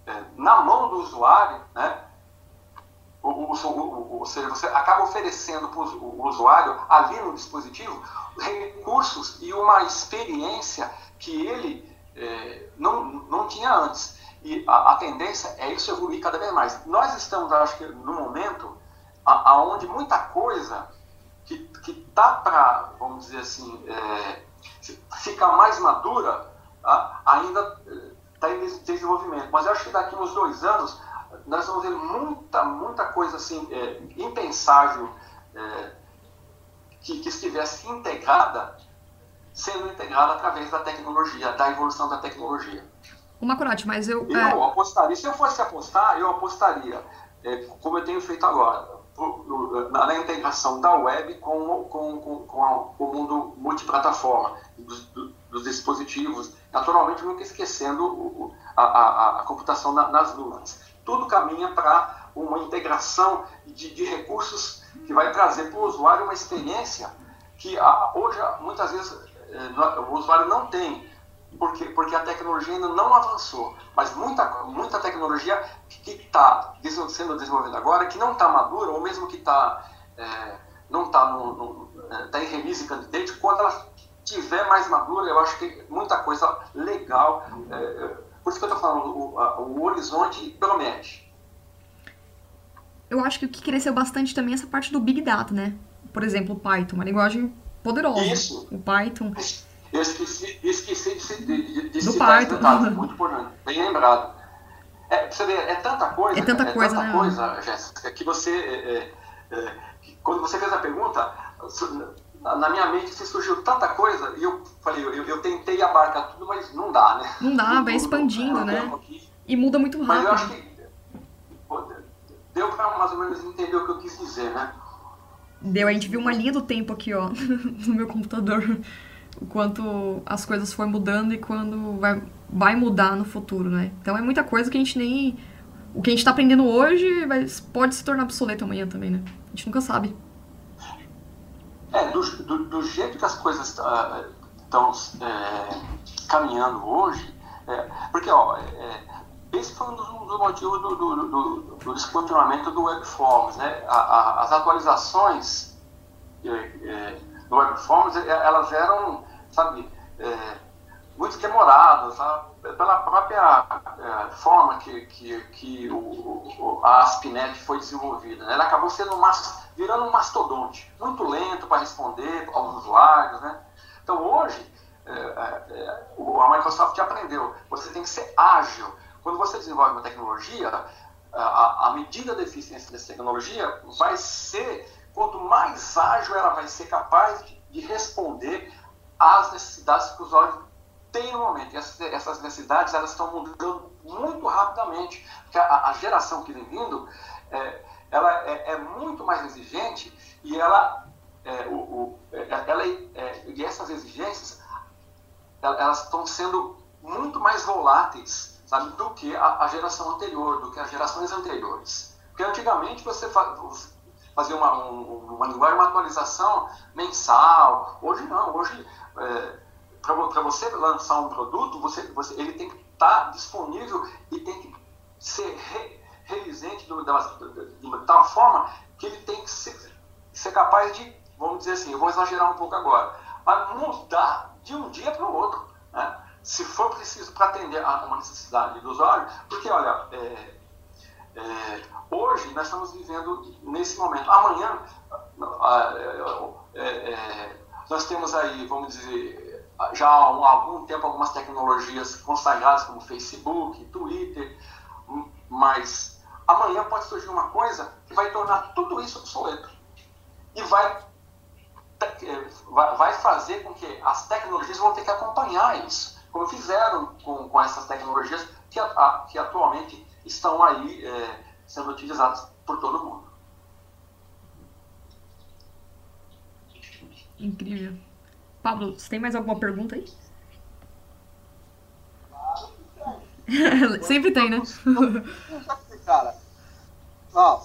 C: é, na mão do usuário, né? ou seja, você acaba oferecendo para o usuário, ali no dispositivo, recursos e uma experiência que ele é, não, não tinha antes. E a, a, tendência é isso evoluir cada vez mais. Nós estamos, acho que, no momento aonde muita coisa que está para, vamos dizer assim, é, ficar mais madura, a, ainda está em desenvolvimento. Mas eu acho que daqui uns dois anos nós vamos ver muita, muita coisa assim, é, impensável, é, que, que estivesse integrada, sendo integrada através da tecnologia, da evolução da tecnologia.
B: Uma coragem, mas eu.
C: Eu
B: é...
C: apostaria, se eu fosse apostar, eu apostaria, é, como eu tenho feito agora, na, na integração da web com, com, com, com, a, com o mundo multiplataforma, dos, dos, dispositivos, naturalmente nunca esquecendo o, a, a, a, computação na, nas nuvens. Tudo caminha para uma integração de, de, recursos que vai trazer para o usuário uma experiência que hoje, muitas vezes, é, o usuário não tem porque, porque a tecnologia ainda não avançou. Mas muita, muita tecnologia que está sendo desenvolvida agora, que não está madura, ou mesmo que tá, é, não está é, tá em release candidate, quando ela tiver mais madura, eu acho que muita coisa legal. É, por isso que eu estou falando, o, a, o horizonte promete.
B: Eu acho que o que cresceu bastante também é essa parte do Big Data, né? Por exemplo, o Python, uma linguagem poderosa.
C: Isso.
B: O Python.
C: Eu esqueci, esqueci de, de, de citar esse detalhe, muito importante, bem lembrado. É, você vê, é tanta coisa,
B: é tanta
C: é
B: coisa,
C: tanta
B: né?
C: coisa Jéssica, que você, é, é, é quando você fez a pergunta, na minha mente se surgiu tanta coisa, e eu falei, eu, eu tentei abarcar tudo, mas não dá, né?
B: Não dá, vai expandindo, né? E muda muito rápido.
C: Mas eu acho que deu para mais ou menos entender o que eu quis dizer, né?
B: Deu, a gente viu uma linha do tempo aqui, ó, no meu computador o quanto as coisas foram mudando e quando vai, vai mudar no futuro, né? Então é muita coisa que a gente nem. O que a gente está aprendendo hoje pode se tornar obsoleto amanhã também, né? A gente nunca sabe.
C: É, do, do, do jeito que as coisas estão uh, é, caminhando hoje, é, porque, ó, é, esse foi um dos, dos motivos do, do, do, do, descontinuamento do Webforms, né? A, a, as atualizações é, é, do Web Performance, é, elas eram, sabe, é, muito demoradas, sabe? pela própria é, forma que, que, que o, o, a ASP.NET foi desenvolvida. Né? Ela acabou sendo uma, virando um mastodonte, muito lento para responder aos usuários. Né? Então, hoje, é, é, a Microsoft aprendeu, você tem que ser ágil. Quando você desenvolve uma tecnologia, a, a medida da eficiência dessa tecnologia vai ser quanto mais ágil ela vai ser capaz de, de responder às necessidades que os usuários têm no momento. E essas, essas necessidades elas estão mudando muito rapidamente, porque a, a geração que vem vindo é, ela é, é, muito mais exigente e ela, é, o, o, é, ela é, e essas exigências elas estão sendo muito mais voláteis sabe, do que a, a, geração anterior, do que as gerações anteriores. Porque antigamente você, fazer uma, um, uma linguagem, uma atualização mensal. Hoje não, hoje é, para você lançar um produto, você, você, ele tem que estar tá disponível e tem que ser re, relizente de, de, de, tal forma que ele tem que ser, ser capaz de, vamos dizer assim, eu vou exagerar um pouco agora, mas mudar de um dia para o outro. Né? Se for preciso para atender a uma necessidade do usuário, porque olha, é, é, hoje nós estamos vivendo nesse momento. Amanhã é, é, nós temos aí, vamos dizer, já há algum tempo algumas tecnologias consagradas como Facebook, Twitter, mas amanhã pode surgir uma coisa que vai tornar tudo isso obsoleto e vai vai fazer com que as tecnologias vão ter que acompanhar isso, como fizeram com, com essas tecnologias que, que atualmente estão aí é, sendo utilizados por todo mundo.
B: Incrível. Pablo, você tem mais alguma pergunta aí? Sempre tem, né?
A: Cara, ó,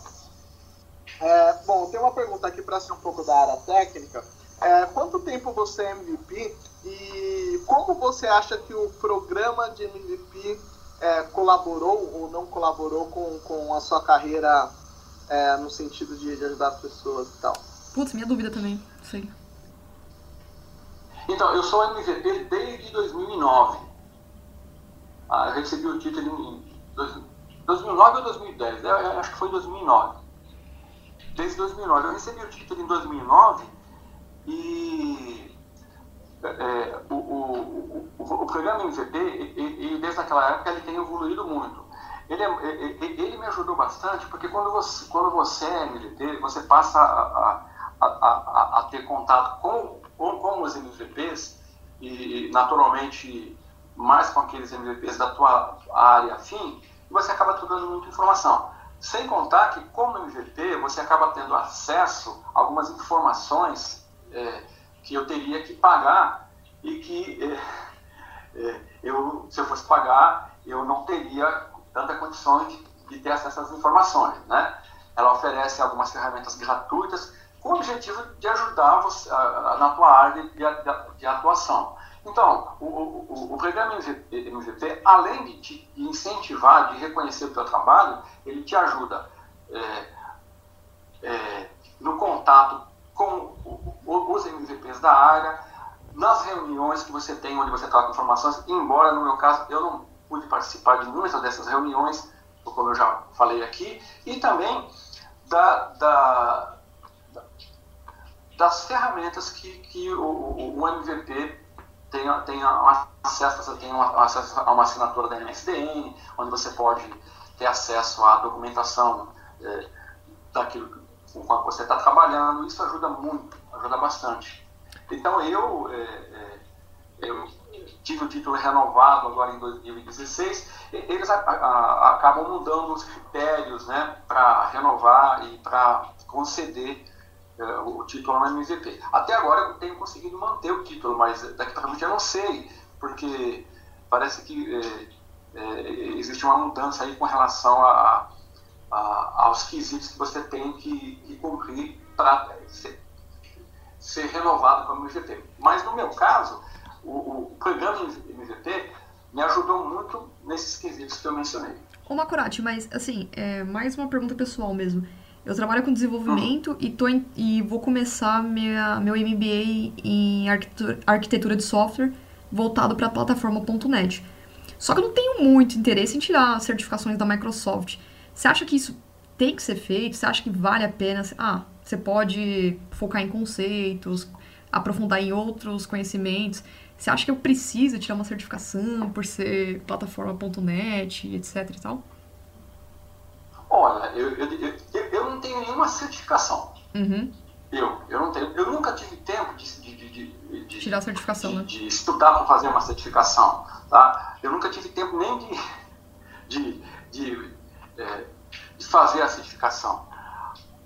A: é, bom, tem uma pergunta aqui para ser um pouco da área técnica. É, quanto tempo você é MVP e como você acha que o programa de MVP é, colaborou ou não colaborou com, com a sua carreira é, no sentido de, de, ajudar as pessoas e tal?
B: Putz, minha dúvida também, sei.
C: Então, eu sou MVP desde 2009. Ah, eu recebi o título em 2009 ou 2010, eu acho que foi 2009. Desde 2009. Eu recebi o título em 2009 e é, o, o, o, o, programa MVP, e, e, desde aquela época, ele tem evoluído muito. Ele, é, ele me ajudou bastante, porque quando você, quando você é MDT, você passa a, a, a, a ter contato com, com, com, os MVPs e, naturalmente, mais com aqueles MVPs da tua área afim, você acaba trocando muita informação. Sem contar que, como MVP, você acaba tendo acesso a algumas informações é, que eu teria que pagar e que é, é, eu, se eu fosse pagar, eu não teria tanta condição de, de ter acesso informações. Né? Ela oferece algumas ferramentas gratuitas com o objetivo de ajudar você a, a, na tua área de, de, de atuação. Então, o, o, o programa além de te incentivar, de reconhecer o teu trabalho, ele te ajuda é, é, no contato com os MVPs da área, nas reuniões que você tem, onde você troca informações, embora no meu caso eu não pude participar de muitas dessas reuniões, como eu já falei aqui, e também da, da, das ferramentas que, que o, o MVP tem, tem acesso, tem acesso a uma assinatura da MSDN, onde você pode ter acesso à documentação é, daquilo com que você está trabalhando. Isso ajuda muito, ajuda bastante. Então eu, é, é, eu tive o título renovado agora em 2016. Eles a, a, acabam mudando os critérios né, para renovar e para conceder é, o título no MVP. Até agora eu tenho conseguido manter o título, mas daqui para frente eu não sei, porque parece que é, é, existe uma mudança aí com relação a, a, aos quesitos que você tem que, que cumprir para ser, renovado como MVP. Mas no meu caso, o, o programa MVP me ajudou muito nesses quesitos que eu mencionei.
B: Ô Macorati, mas assim, é mais uma pergunta pessoal mesmo. Eu trabalho com desenvolvimento e, tô em, e vou começar minha, meu MBA em arquitetura de software voltado para a plataforma.net. Só que eu não tenho muito interesse em tirar certificações da Microsoft. Você acha que isso tem que ser feito? Você acha que vale a pena? Ah, você pode focar em conceitos, aprofundar em outros conhecimentos. Você acha que eu preciso tirar uma certificação por ser plataforma.net, etc e tal?
C: Olha, eu, eu, eu, eu não tenho nenhuma certificação.
B: Uhum.
C: Eu, eu não tenho, eu nunca tive tempo de, de, de, de
B: tirar a certificação,
C: de,
B: né?
C: de estudar para fazer uma certificação, tá? Eu nunca tive tempo nem de, de, de, é, de fazer a certificação.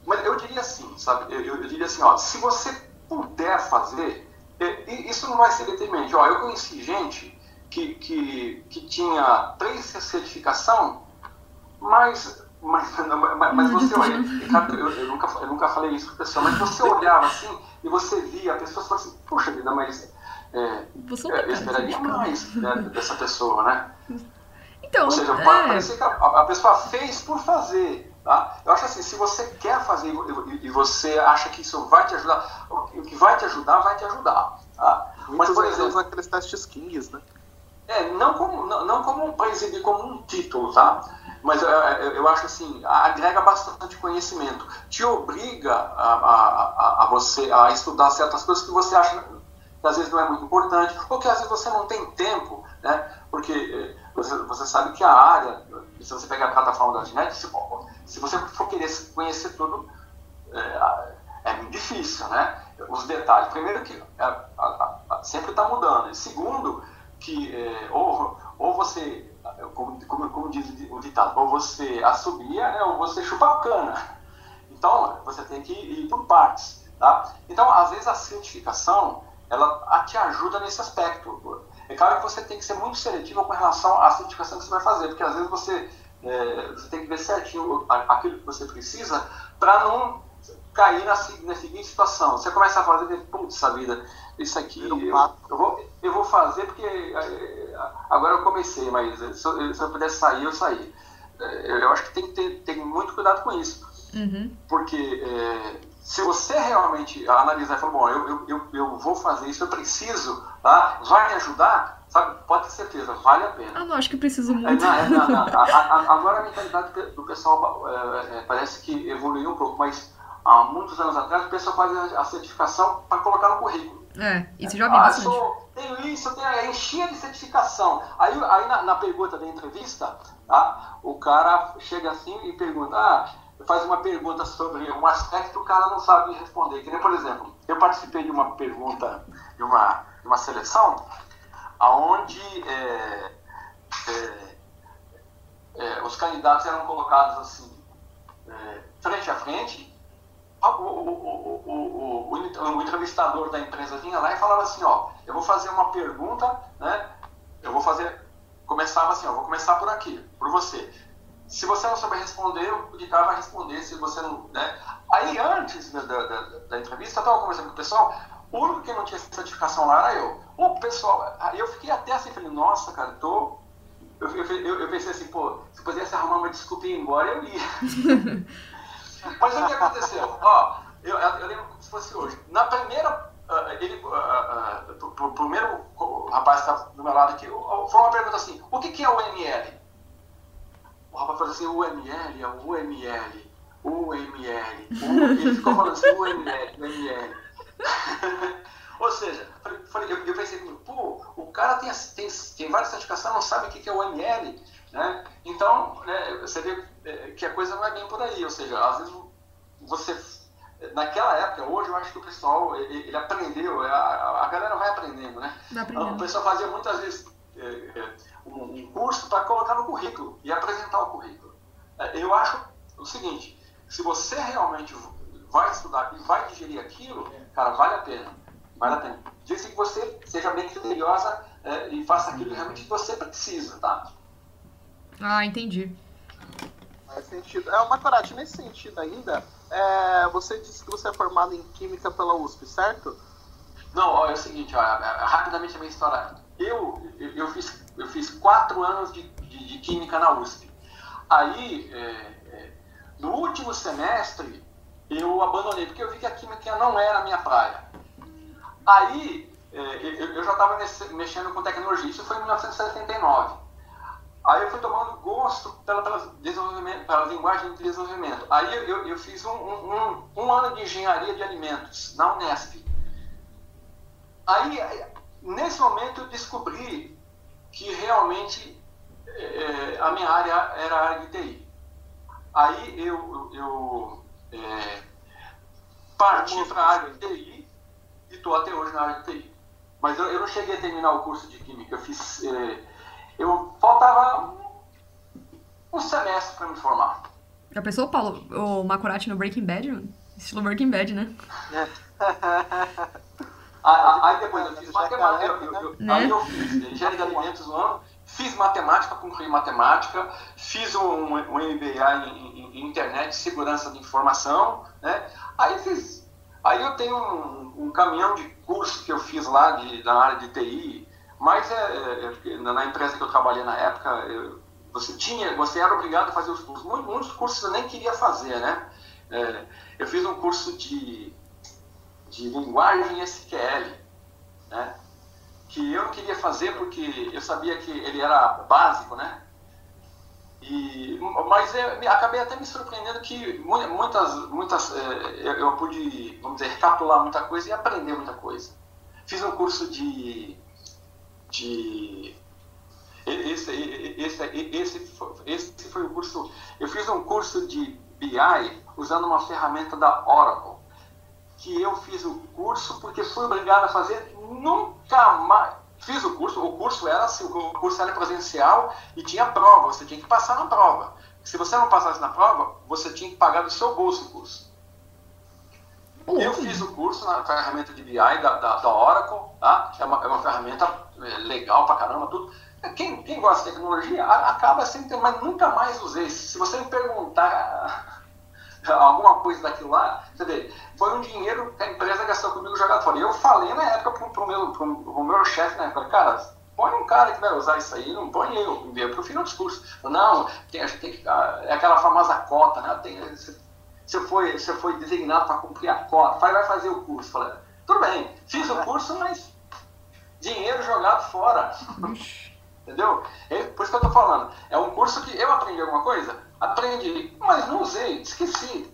C: Mas eu diria assim, sabe? Eu, eu, diria assim, ó, se você puder fazer, é, isso não vai ser determinante. Ó, eu conheci gente que, que, que tinha três certificação, mas mas, mas, mas você olha, Ricardo, eu, eu, nunca, eu nunca falei isso para pessoa, mas você olhava assim e você via, a pessoa falava assim, puxa vida, mas é, eu esperaria mais né, dessa pessoa, né?
B: Então,
C: Ou seja,
B: é...
C: parecer que a, a, pessoa fez por fazer. Tá? Eu acho assim, se você quer fazer e, você acha que isso vai te ajudar, o que vai te ajudar, vai te ajudar. Tá?
A: Mas, por exemplo, aqueles testes Kings, né?
C: É, não como, não, não como para exibir como um título, tá? mas eu, eu, acho assim, agrega bastante conhecimento, te obriga a, a, a, você a estudar certas coisas que você acha que às vezes não é muito importante, ou que às vezes você não tem tempo, né? Porque eh, você, você sabe que a área, se você pegar a plataforma da internet, se, você for querer conhecer tudo, é, é difícil, né? Os detalhes. Primeiro que é, sempre está mudando. E segundo, que é, ou, ou você como, como, como diz o ditado, ou você assobia né, ou você chupa a cana. Então, você tem que ir por partes. Tá? Então, às vezes, a certificação ela te ajuda nesse aspecto. É claro que você tem que ser muito seletivo com relação à certificação que você vai fazer, porque às vezes você, é, você tem que ver certinho aquilo que você precisa para não cair na, na, seguinte situação. Você começa a fazer, putz, essa vida, isso aqui eu, eu, vou, eu vou fazer porque é, agora eu comecei, mas se eu, se eu pudesse sair, eu saí. É, eu acho que tem que ter, ter muito cuidado com isso.
B: Uhum.
C: Porque é, se você realmente analisar e falar, bom, eu, eu, eu, vou fazer isso, eu preciso, tá? vai me ajudar, sabe? Pode ter certeza, vale a pena.
B: Ah, não, acho que preciso muito.
C: É, não, não, não. A, a, agora a mentalidade do pessoal é, é, parece que evoluiu um pouco, mas há muitos anos atrás o pessoal fazia a certificação para colocar no currículo.
B: É, isso já vi
C: ah,
B: bastante.
C: Sou, tenho isso, tenho, é, enchia de certificação. Aí, aí na, na, pergunta da entrevista, tá, o cara chega assim e pergunta, ah, faz uma pergunta sobre um aspecto que o cara não sabe responder. Que nem, por exemplo, eu participei de uma pergunta, de uma, de uma seleção, onde é, é, é, os candidatos eram colocados assim, é, frente a frente, o, o, o, o, entrevistador da empresa vinha lá e falava assim, ó, eu vou fazer uma pergunta, né? Eu vou fazer, começava assim, ó, vou começar por aqui, por você. Se você não souber responder, o cá vai responder, se você não, né? Aí antes da, da, da entrevista, eu estava conversando com o pessoal, o único que não tinha certificação lá era eu. O pessoal, aí eu fiquei até assim, falei, nossa, cara, tô eu, eu, eu, pensei assim, pô, se pudesse arrumar uma desculpa e ir embora, eu ia. Mas o que aconteceu? Ó, eu, eu lembro como se fosse hoje. Na primeira, uh, ele, uh, uh, o primeiro rapaz que estava do meu lado aqui, foi uma pergunta assim, o que, que é o ML? O rapaz falou assim, é o UML, UML, ele ficou falando assim, UML, UML. Ou seja, falei, eu, eu pensei comigo, pô, o cara tem, tem, tem várias certificações, não sabe o que é o ML, né? Então, né, você vê é, que a coisa não é bem por aí, ou seja, às vezes você, naquela época, hoje eu acho que o pessoal, ele, ele aprendeu, a, a galera vai aprendendo, né? O pessoal fazia muitas vezes é, é, um, um curso para colocar no currículo e apresentar o currículo. É, eu acho o seguinte, se você realmente vai estudar e vai digerir aquilo, cara, vale a pena Vale a pena. Diz que você seja bem criteriosa é, e faça aquilo que realmente você precisa, tá?
B: Ah, entendi.
A: Faz sentido. É, Corate, nesse sentido ainda, é, você disse que você é formado em Química pela USP, certo?
C: Não, ó, é o seguinte, ó, rapidamente a minha história. Eu, eu, fiz, eu fiz quatro anos de, de, de Química na USP. Aí, é, é, no último semestre, eu abandonei, porque eu vi que a Química não era a minha praia. Aí, é, eu já estava mexendo com tecnologia, isso foi em 1979. Aí eu fui tomando gosto pela, pela, desenvolvimento, pela linguagem de desenvolvimento. Aí eu, eu fiz um, um, um, ano de engenharia de alimentos na Unesp. Aí, nesse momento, eu descobri que realmente é, a minha área era a área de TI. Aí eu, eu é, parti para a área de TI e estou até hoje na área de TI. Mas eu, eu, não cheguei a terminar o curso de Química. Eu fiz. Eh, eu faltava um, um semestre para me formar.
B: Já pensou, Paulo, o Makurati no Breaking Bad, mano? Estilo Breaking Bad, né?
C: aí depois eu fiz matemática, eu, eu, né? aí eu fiz engenharia de alimentos no ano, fiz matemática, concluí matemática, fiz um, um MBA em, em, em internet, segurança de informação, né? Aí fiz Aí eu tenho um, um, caminhão de curso que eu fiz lá de, na área de TI, mas é, é, é na empresa que eu trabalhei na época, eu, você tinha, você era obrigado a fazer os cursos. Muitos, muitos cursos eu nem queria fazer, né? É, eu fiz um curso de, de linguagem SQL, né? Que eu não queria fazer porque eu sabia que ele era básico, né? E, mas é, acabei até me surpreendendo que muitas, muitas é, eu pude, vamos dizer, recapitular muita coisa e aprender muita coisa. Fiz um curso de. de esse, esse, esse, esse foi o curso. Eu fiz um curso de BI usando uma ferramenta da Oracle. Que eu fiz o curso porque fui obrigado a fazer nunca mais Fiz o curso, o curso era assim, o curso era presencial e tinha prova, você tinha que passar na prova. Se você não passasse na prova, você tinha que pagar do seu bolso o curso. Eu fiz o curso na ferramenta de BI da, da, da Oracle, tá? é, uma, é uma ferramenta é, legal pra caramba, tudo. Quem, quem gosta de tecnologia acaba sempre, mas nunca mais usei. Se você me perguntar alguma coisa daquilo lá, você vê, foi um dinheiro que a empresa gastou comigo jogado fora. E eu falei na época pro, pro meu, pro, pro meu chefe, né, falei, cara, põe um cara que vai usar isso aí, não põe eu, eu prefiro outros cursos. Não, tem, tem que, é aquela famosa cota, né, tem, você, foi, você foi designado para cumprir a cota, vai, vai fazer o curso. Falei, tudo bem, fiz o curso, mas dinheiro jogado fora. Entendeu? É por isso que eu estou falando. É um curso que eu aprendi alguma coisa? Aprendi, mas não usei, esqueci.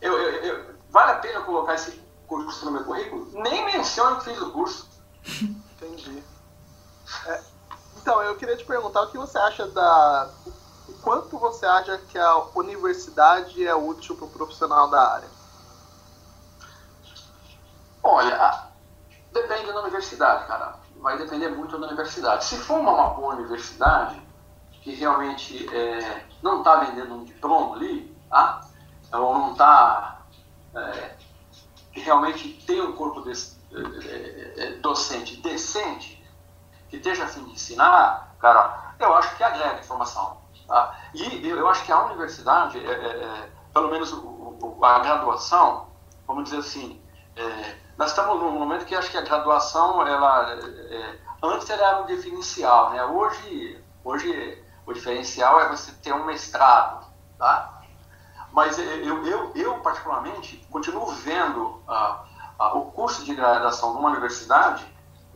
C: Eu, eu, eu, vale a pena colocar esse curso no meu currículo? Nem menciono que fiz o curso.
A: Entendi. É, então, eu queria te perguntar o que você acha da. quanto você acha que a universidade é útil para o profissional da área?
C: Olha, depende da universidade, cara. Vai depender muito da universidade. Se for uma, uma boa universidade, que realmente é, não está vendendo um diploma ali, tá? ou não está. É, que realmente tem um corpo de, é, é, docente decente, que esteja afim de ensinar, cara, eu acho que agrega informação. Tá? E eu acho que a universidade, é, é, pelo menos o, o, a graduação, vamos dizer assim, nós estamos num momento que acho que a graduação, ela, antes era um diferencial, né? hoje, hoje o diferencial é você ter um mestrado, tá? Mas eu, eu, eu particularmente, continuo vendo ah, ah, o curso de graduação numa universidade,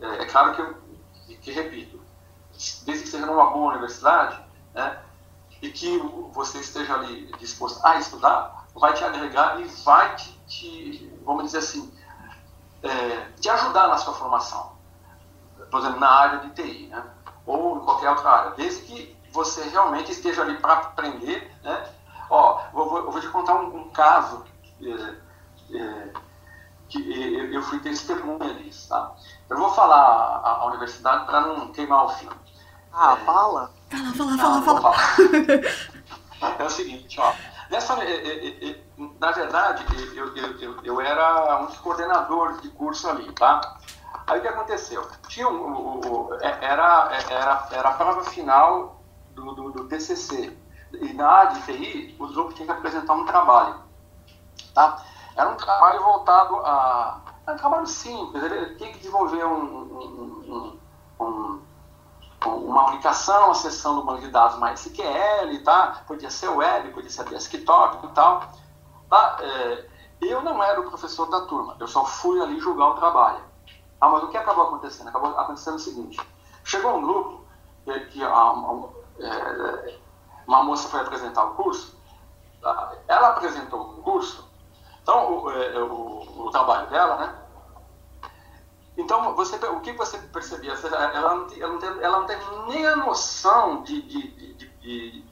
C: é, é claro que eu que repito, desde que seja numa boa universidade, né, e que você esteja ali disposto a estudar, vai te agregar e vai te, te vamos dizer assim, é, te ajudar na sua formação. Por exemplo, na área de TI, né, ou em qualquer outra área, desde que você realmente esteja ali para aprender, né? Ó, eu vou, eu vou te contar um, um caso é, é, que eu, eu fui testemunha disso, tá? Eu vou falar a, a universidade para não queimar o filme.
A: Ah, é, fala.
B: Fala, fala, fala, fala.
C: é o seguinte, ó. Nessa, é, é, é, na verdade, eu, eu, eu, eu era um dos coordenadores de curso ali, tá? Aí o que aconteceu? Tinha um, um, um, era, era, era a prova final do, do, do TCC. E na TI, o grupo tinha que apresentar um trabalho. Tá? Era um trabalho voltado a. Era um trabalho simples, ele tinha que desenvolver um, um, um, uma aplicação acessando um banco de dados mais SQL, tá? podia ser web, podia ser desktop e tal. Tá? É, eu não era o professor da turma, eu só fui ali julgar o trabalho. Ah, mas o que acabou acontecendo? Acabou acontecendo o seguinte: chegou um grupo que, que é, uma moça foi apresentar o curso, tá? ela apresentou o curso, então o, é, o, o trabalho dela, né? Então, você, o que você percebia? Ela não, ela não, tem, ela não tem nem a noção de, de, de, de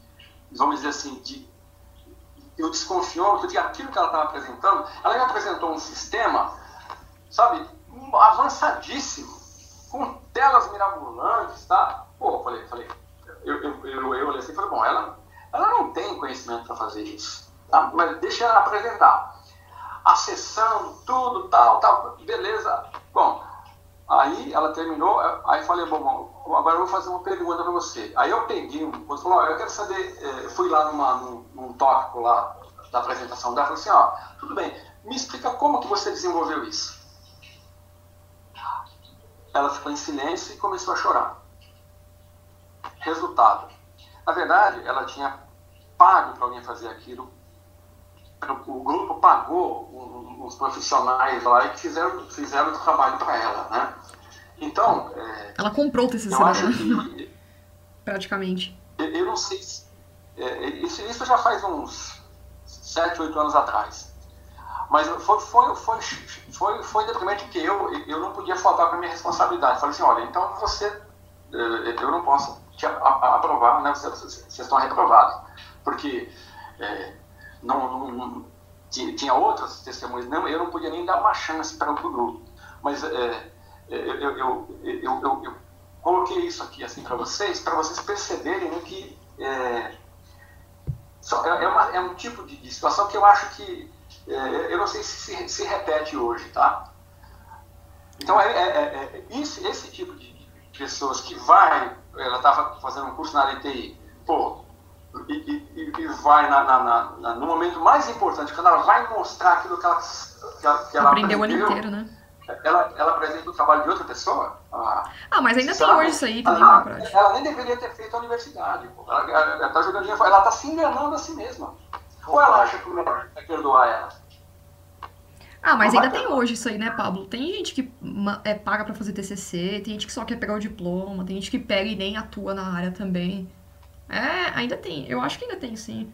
C: vamos dizer assim, de, eu desconfiou de aquilo que ela estava apresentando. Ela me apresentou um sistema, sabe, avançadíssimo, com telas mirabolantes, tá? Pô, falei, falei, eu, eu, eu, eu olhei assim e falei, bom, ela, ela não tem conhecimento para fazer isso, tá? mas deixa ela apresentar. Acessando tudo, tal, tal, beleza. Bom, aí ela terminou, aí falei, bom, agora eu vou fazer uma pergunta para você. Aí eu peguei, você falou, eu quero saber, eh, fui lá numa, num, num tópico lá da apresentação dela, falei assim, ó, tudo bem, me explica como que você desenvolveu isso. Ela ficou em silêncio e começou a chorar. Resultado. Na verdade, ela tinha pago para alguém fazer aquilo. O grupo pagou uns profissionais lá e fizeram, fizeram o trabalho para ela, né? Então... É,
B: ela comprou o TCC Praticamente.
C: Eu, eu, não sei se... É, isso, isso já faz uns 7, 8 anos atrás. Mas foi, foi, foi, foi, foi deprimente que eu, eu não podia faltar para minha responsabilidade. Falei assim, olha, então você... É, eu não posso te aprovar, né? Vocês, estão reprovados. Porque é, não, não, tinha outras testemunhas, não, eu não podia nem dar uma chance para o grupo. Mas é, é eu, eu, eu, eu, coloquei isso aqui assim para vocês, para vocês perceberem que é, é, uma, é, um tipo de, situação que eu acho que é, eu não sei se, se, se repete hoje, tá? Então é, é, é, esse, esse tipo de pessoas que vai ela estava fazendo um curso na área TI, pô, e, e, e vai na, na, na, no momento mais importante, quando ela vai mostrar aquilo que ela, que ela, que ela
B: aprendeu o ano inteiro, né?
C: Ela, ela apresenta o trabalho de outra pessoa?
B: Ah, ah mas ainda sabe? tem hoje isso aí também, ela,
C: ela, ela nem deveria ter feito a universidade. Ela, está jogando ela está se enganando a si mesma. Ou ela acha que o melhor é perdoar ela?
B: Ah, mas ainda tem hoje isso aí, né, Pablo? Tem gente que é, paga para fazer TCC, tem gente que só quer pegar o diploma, tem gente que pega e nem atua na área também. É, ainda tem. Eu acho que ainda tem, sim.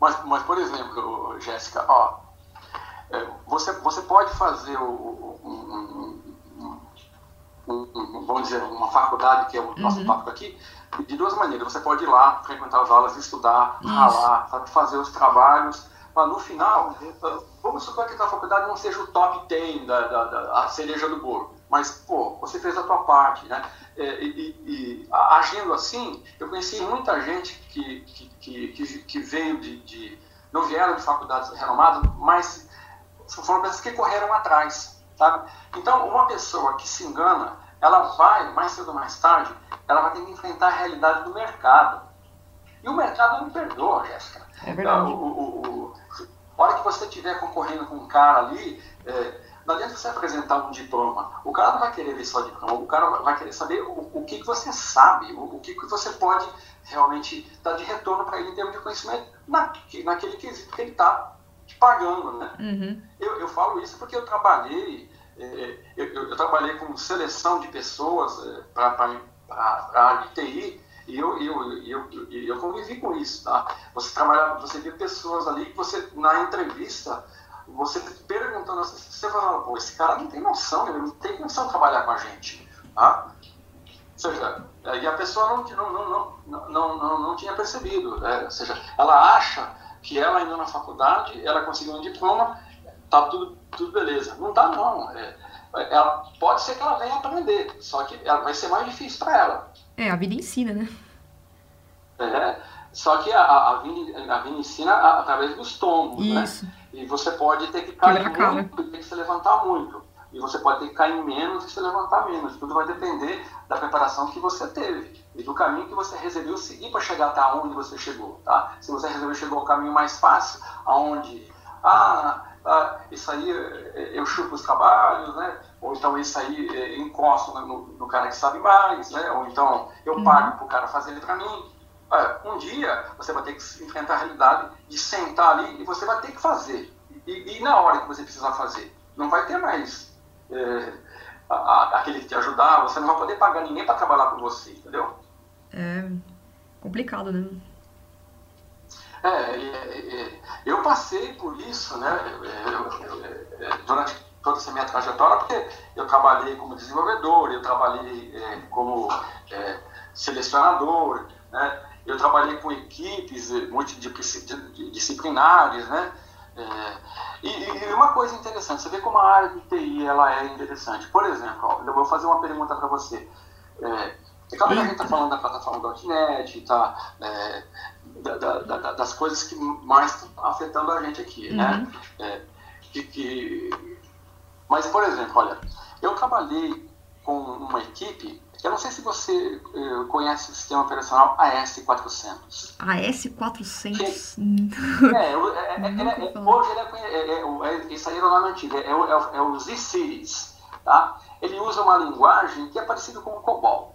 C: Mas, mas por exemplo, Jéssica, ó, é, você, você pode fazer o, um, um, um, um, vamos dizer, uma faculdade, que é o nosso uhum. tópico aqui, de duas maneiras. Você pode ir lá, frequentar as aulas, estudar, ralar, fazer os trabalhos, mas no final, vamos supor que a faculdade não seja o top 10 da, da, da cereja do bolo, mas, pô, você fez a tua parte, né? É, e, e, agindo assim, eu conheci muita gente que, que, que, que veio de, de, não vieram de faculdades renomadas, mas foram pessoas que correram atrás, sabe? Então, uma pessoa que se engana, ela vai, mais cedo ou mais tarde, ela vai ter que enfrentar a realidade do mercado. E o mercado não perdoa, Jéssica.
B: É verdade.
C: O, o, o, a hora que você estiver concorrendo com um cara ali, é, não adianta você apresentar um diploma. O cara não vai querer ver só diploma, o cara vai querer saber o, o que, que você sabe, o, o que, que você pode realmente dar de retorno para ele em termos de conhecimento na, naquele quesito que ele está te pagando. Né?
B: Uhum.
C: Eu, eu falo isso porque eu trabalhei, é, eu, eu, eu, trabalhei com seleção de pessoas é, para a área de TI e eu, eu, eu, eu, convivi com isso. Tá? Você trabalha, você vê pessoas ali que você, na entrevista, você perguntando assim, você fala, pô, esse cara não tem noção, ele não tem noção de trabalhar com a gente. Tá? Ou seja, e a pessoa não, não, não, não, não, não, não tinha percebido. Né? Ou seja, ela acha que ela ainda na faculdade, ela conseguiu um diploma, tá tudo, tudo beleza. Não tá não. É, ela, pode ser que ela venha aprender, só que ela, vai ser mais difícil para ela.
B: É, a vida ensina, né?
C: É, só que a, a, vida, a vida ensina através dos tombos, né?
B: Isso.
C: né? E você pode ter que cair muito e ter que se levantar muito. E você pode ter que cair menos e se levantar menos. Tudo vai depender da preparação que você teve e do caminho que você resolveu seguir para chegar até onde você chegou, tá? Se você resolveu chegar ao caminho mais fácil, aonde, ah, ah, isso aí eu chupo os trabalhos, né? Ou então isso aí eu encosto no, no cara que sabe mais, né? Ou então eu uhum. pago para o cara fazer ele para mim. Um dia você vai ter que enfrentar a realidade de sentar ali e você vai ter que fazer. E, e na hora que você precisar fazer, não vai ter mais é, a, a, aquele que te ajudar, você não vai poder pagar ninguém para trabalhar com você, entendeu?
B: É complicado, né?
C: É, é, é, eu passei por isso, né, é, durante toda essa minha trajetória, porque eu trabalhei como desenvolvedor, eu trabalhei como selecionador, né, eu trabalhei com equipes multidisciplinares, né? É, e, e, uma coisa interessante, você vê como a área de TI ela é interessante. Por exemplo, ó, eu vou fazer uma pergunta para você. É, acaba que está falando da plataforma .NET, tá, é, da, da, da, das coisas que mais estão afetando a gente aqui, né? uhum. né? É, que, que, mas, por exemplo, olha, eu trabalhei com uma equipe eu não sei se você uh, conhece o sistema operacional AS400.
B: AS400?
C: É, é, é, é, é hoje ele é, isso aí era o nome antigo, é, o, é o Z-Series. Tá? Ele usa uma linguagem que é parecida com o COBOL.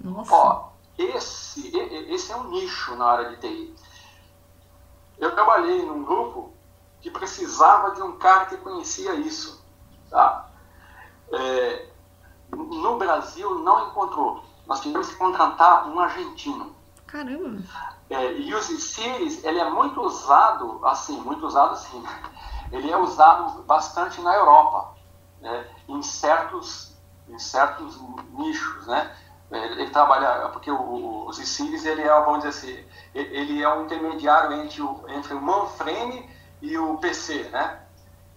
B: Nossa.
C: Ó, esse, esse é um nicho na área de TI. Eu trabalhei num grupo que precisava de um cara que conhecia isso. Tá? É, no Brasil não encontrou. Nós tivemos que contratar um argentino.
B: Caramba!
C: É, e o Series, ele é muito usado, assim, muito usado assim, ele é usado bastante na Europa, né, em, certos, em certos nichos, né? Ele, ele trabalha, porque o, o ele é, vamos dizer assim, ele é um intermediário entre o, entre o mainframe e o PC, né?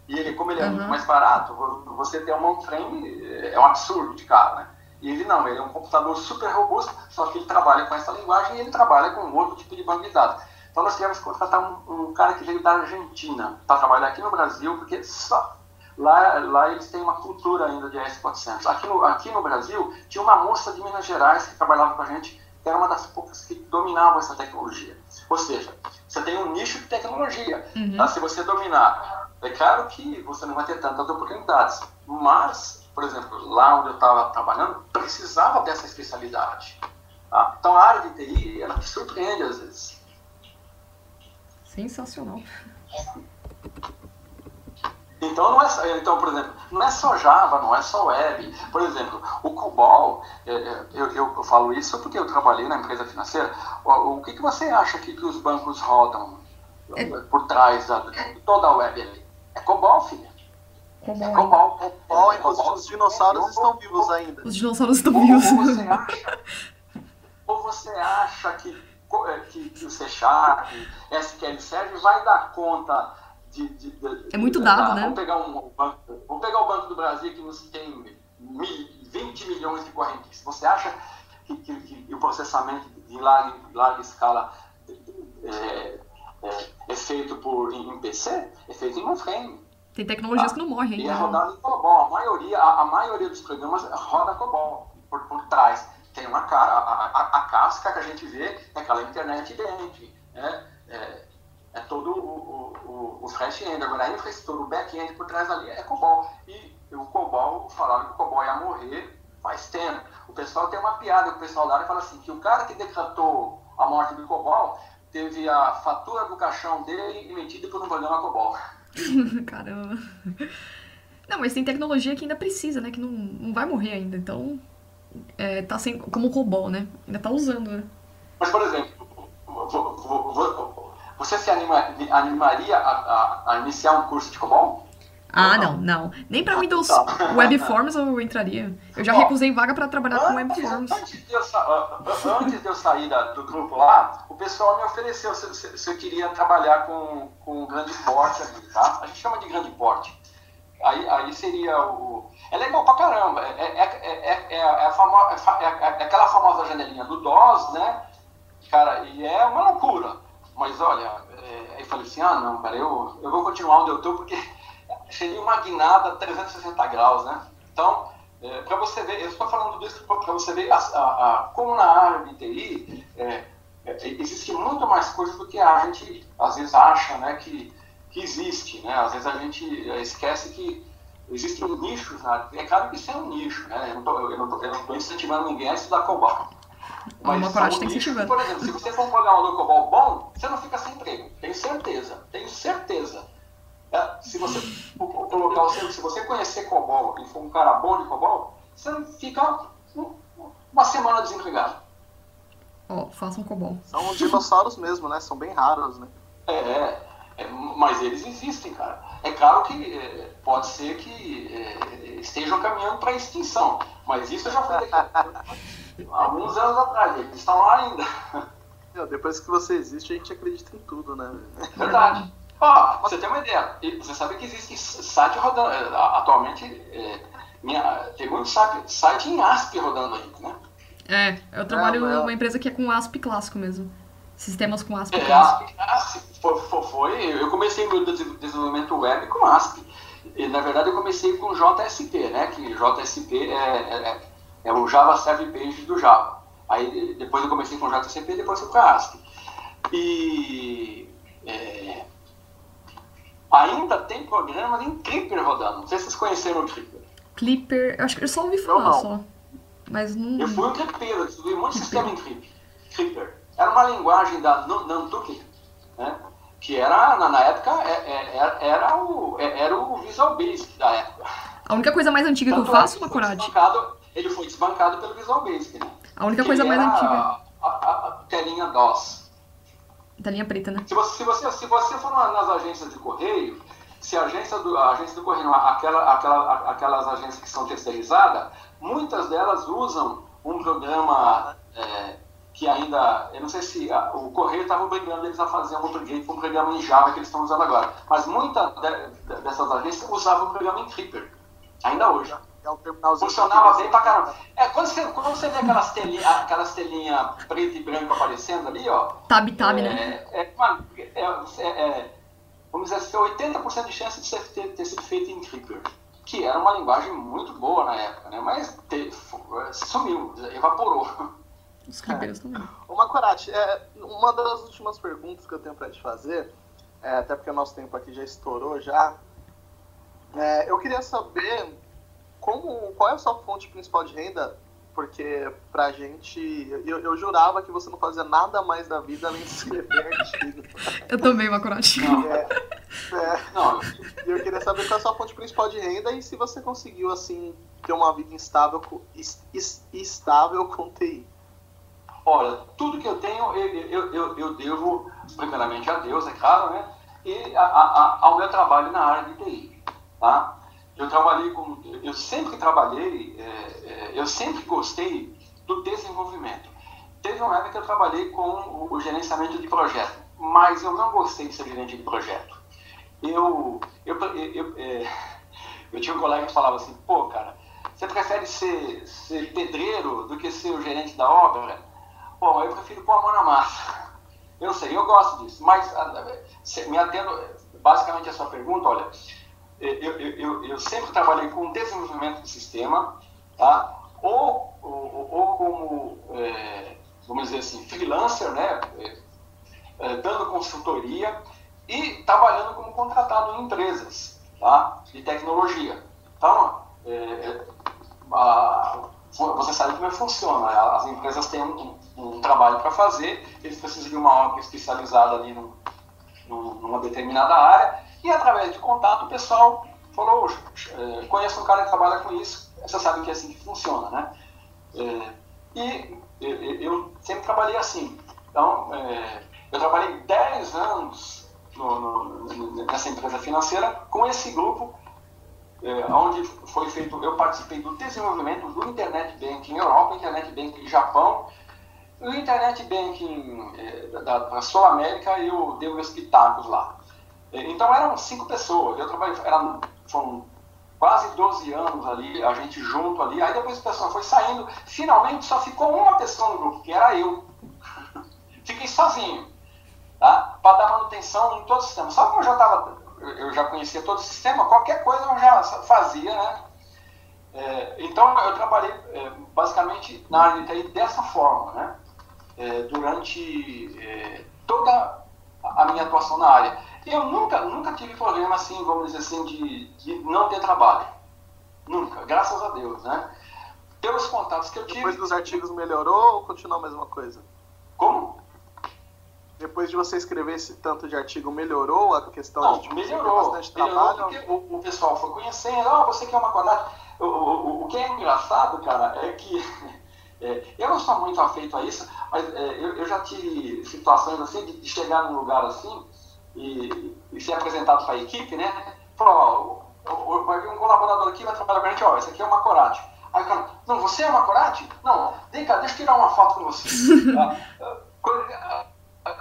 C: E ele, como ele é uhum. muito mais barato, você ter um mainframe é, é um absurdo de caro, né? E ele não, ele é um computador super robusto, só que ele trabalha com essa linguagem e ele trabalha com outro tipo de banco de dados. Então nós tivemos que contratar um, um cara que veio da Argentina para trabalhar aqui no Brasil, porque só, lá, lá eles têm uma cultura ainda de S400. Aqui no, aqui no Brasil tinha uma moça de Minas Gerais que trabalhava com a gente, que era uma das poucas que dominavam essa tecnologia. Ou seja, você tem um nicho de tecnologia. Uhum. Tá? Se você dominar é claro que você não vai ter tantas oportunidades, mas, por exemplo, lá onde eu estava trabalhando, precisava dessa especialidade. Tá? Então a área de TI, ela te surpreende às vezes.
B: Sensacional.
C: Então, não é, então, por exemplo, não é só Java, não é só web. Por exemplo, o COBOL, é, é, eu, eu, eu falo isso porque eu trabalhei na empresa financeira. O, o que, que você acha que, que os bancos rodam é... por trás da, de toda a web ali? É COBOL, filha.
B: Cobol.
A: Cobol, Cobol, inclusive os dinossauros estão vivos ainda.
B: Os dinossauros estão vivos.
C: ou você acha, ou você acha que, é, que, que o C Sharp, SQL Server vai dar conta de. de- de-
B: É muito dado,
C: da-
B: né?
C: Vamos pegar, um, vamos pegar o Banco do Brasil que nos tem mil- 20 milhões de correntes. Você acha que, que- que o processamento de larga, larga escala é, é- é feito por, em, em PC? É feito em um frame.
B: Tem tecnologias que não morrem
C: E é rodado em COBOL. A maioria, a, a maioria dos programas roda COBOL por, por trás. Tem uma cara, a, a, a casca que a gente vê é aquela internet dentro. Né? É, é todo o, o, o, front-end. Agora a infraestrutura, o back-end por trás ali é COBOL. E o COBOL, falaram que o COBOL ia morrer faz tempo. O pessoal tem uma piada, o pessoal da área fala assim, que o cara que decretou a morte do COBOL teve a fatura do caixão dele emitida por um programa COBOL.
B: Caramba. Não, mas tem tecnologia que ainda precisa, né? Que não, não vai morrer ainda. Então, é, tá sem, como o COBOL, né? Ainda tá usando, né?
C: Mas, por exemplo, vo- vo- vo- você se anima- animaria a, a- a iniciar um curso de COBOL?
B: Ah, não, não. Nem pra Windows
C: Tá.
B: Webforms eu entraria. Eu já
C: Ó,
B: recusei vaga pra trabalhar com
C: Antes,
B: Webforms.
C: antes de eu, ah, ah, antes de eu sair da- do grupo lá, o pessoal me ofereceu se, se- se eu queria trabalhar com, com grande porte ali, tá? A gente chama de grande porte. Aí, aí seria o. É legal pra caramba. É, é, é, é, é, a famo, é, fa- é- é aquela famosa janelinha do DOS, né? Cara, e é uma loucura. Mas olha, é, aí eu falei assim: ah, não, cara, eu, eu vou continuar onde eu tô porque seria uma guinada 360 graus, né? Então, é, para você ver, eu estou falando disso para você ver a, a, a- como na área de TI é, é, existe muito mais coisa do que a gente às vezes acha, né, que, que existe, né? Às vezes a gente é, esquece que existem nichos área. É claro que isso é um nicho, né? Eu não estou incentivando ninguém a estudar COBOL.
B: Uma
C: são
B: coragem tem que incentivar.
C: Por exemplo, se você for um programador COBOL bom, você não fica sem emprego. Tenho certeza. Tenho certeza. É, se você colocar o seu, se você conhecer COBOL e for um cara bom de COBOL, você não fica um- uma semana desempregado.
B: Ó, façam COBOL.
A: São dinossauros mesmo, né? São bem raros, né?
C: É, é, mas eles existem, cara. É claro que é, pode ser que é, estejam caminhando para a extinção, mas isso eu já foi daqui, alguns anos atrás. Eles estão lá ainda.
A: Depois que você existe, a gente acredita em tudo, né?
C: Verdade. Ó, você tem uma ideia. E Você sabe que existe site rodando. é, Atualmente, é, minha, tem muito site, site em ASP rodando aí, né?
B: É, eu trabalho
A: mas-
B: numa empresa que é com ASP clássico mesmo. Sistemas com ASP
C: É,
B: clássico.
C: ASP, ASP foi, foi, eu comecei meu des- desenvolvimento web com ASP. E, na verdade, eu comecei com JSP, né? Que JSP é, é, é o Java Server Page do Java. Aí depois eu comecei com JSP e depois fui para ASP. E é, ainda tem programas em Clipper rodando. Não sei se vocês conheceram o Clipper.
B: Clipper, eu acho que eu só ouvi
A: Eu
B: falar
A: não.
B: só. Mas não.
C: Eu fui um eu desenvolvi muito sistema em Clip- Clipper. Era uma linguagem da Nantucket, né? que era, na, na época, é- é- era, era, o, é- era o Visual Basic da época.
B: A única coisa mais antiga que eu
C: Tanto é
B: faço,
C: que foi
B: Macorati,
C: desbancado- Ele foi desbancado pelo Visual Basic, né?
B: a única coisa mais antiga.
C: A, a- a telinha DOS.
B: Da linha preta, né?
C: Se você, se você, se você for na- nas agências de correio, se a agência do, a agência do correio, aquela, aquela, aquelas agências que são terceirizadas, muitas delas usam um programa é, que ainda, eu não sei se a- o correio estava obrigando eles a fazer um upgrade para um programa em Java que eles estão usando agora, mas muitas dessas agências usavam o programa em Clipper, ainda hoje.
A: É um terminalzinho.
C: Funcionava bem pra caramba. É, quando você, quando você vê aquelas telinhas aquelas telinha preto e branco aparecendo ali, ó,
B: Tab Tab, né?
C: é, é, uma- é, é, é, vamos dizer assim, 80% de chance de ser, ter, ter sido feito em Clipper, que era uma linguagem muito boa na época, né? mas te- f- sumiu, evaporou.
B: Os clippers também.
A: Ô, Macorati, é, uma das últimas perguntas que eu tenho pra te fazer, é, até porque o nosso tempo aqui já estourou já, é, eu queria saber como, qual é a sua fonte principal de renda, porque pra gente, eu, eu jurava que você não fazia nada mais da vida além de escrever artigo.
B: Eu também, Macorati.
A: É, é,
C: Não,
A: e eu queria saber qual é a sua fonte principal de renda e se você conseguiu, assim, ter uma vida instável, estável com TI.
C: Olha, tudo que eu tenho, eu, eu, eu, devo, primeiramente, a Deus, é claro, né? E a- a- ao meu trabalho na área de TI, tá? Eu trabalhei com, eu sempre trabalhei, é, é, eu sempre gostei do desenvolvimento. Teve uma época que eu trabalhei com o, gerenciamento de projeto, mas eu não gostei de ser gerente de projeto. Eu, eu, eu, eu, é, eu tinha um colega que falava assim, pô, cara, você prefere ser, ser pedreiro do que ser o gerente da obra? Bom, eu prefiro pôr a mão na massa. Eu sei, eu gosto disso, mas me atendo basicamente a sua pergunta, olha, eu, eu, eu, sempre trabalhei com desenvolvimento de sistema, tá? ou, ou, ou como, é, vamos dizer assim, freelancer, né? É, é, dando consultoria e trabalhando como contratado em empresas tá? de tecnologia. Então, é, é a, você sabe como é funciona. Né? As empresas têm um, um trabalho para fazer, eles precisam de uma obra especializada ali num, numa determinada área, e através de contato o pessoal falou, é, conheço um cara que trabalha com isso, você sabe que é assim que funciona, né? É, e eu sempre trabalhei assim. Então, é, eu trabalhei 10 anos no, no, nessa empresa financeira com esse grupo, onde foi feito, eu participei do desenvolvimento do Internet Banking Europa, Internet Banking Japão, o Internet Banking da, da Sul América eu dei meus pitacos lá. Então eram cinco pessoas, eu trabalhei, eram, foram quase 12 anos ali, a gente junto ali, aí depois a pessoa foi saindo, finalmente só ficou uma pessoa no grupo, que era eu. Fiquei sozinho, tá? Para dar manutenção em todo o sistema. Só que eu já estava, eu já conhecia todo o sistema, qualquer coisa eu já fazia, né? É, então eu trabalhei é, basicamente na área de TI dessa forma, né? É, durante é, toda a minha atuação na área. Eu nunca, nunca tive problema, assim, vamos dizer assim, de, de não ter trabalho. Nunca, graças a Deus, né? Pelos contatos que eu tive...
A: Depois dos artigos melhorou ou continuou a mesma coisa?
C: Como?
A: Depois de você escrever esse tanto de artigo, melhorou a questão
C: não,
A: de
C: melhorou, bastante melhorou trabalho? Porque o, o, pessoal foi conhecendo, ah, você quer uma quadrada. O, o, o, que é engraçado, cara, é que é, eu não sou muito afeito a isso, mas é, eu, eu, já tive situações assim de, de chegar num lugar assim e, e ser apresentado para a equipe, né? Falou, ó, vai vir um colaborador aqui, vai trabalhar com a gente, ó, esse aqui é uma Corate. Aí o cara, não, você é uma Corate? Não, vem cá, deixa eu tirar uma foto com você.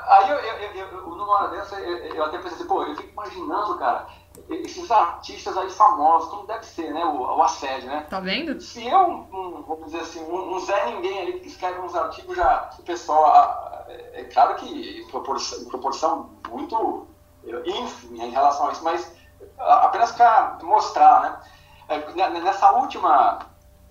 C: Aí eu, eu, eu, numa hora dessa, eu, até pensei assim, pô, eu fico imaginando, cara, esses artistas aí famosos, como deve ser, né, o, o assédio, né?
B: Tá vendo?
C: Se eu, um, vamos dizer assim, um, um Zé Ninguém ali que escreve uns artigos, já o pessoal, é, é claro que em proporção, em proporção muito ínfima em relação a isso, mas apenas para mostrar, né? É, nessa última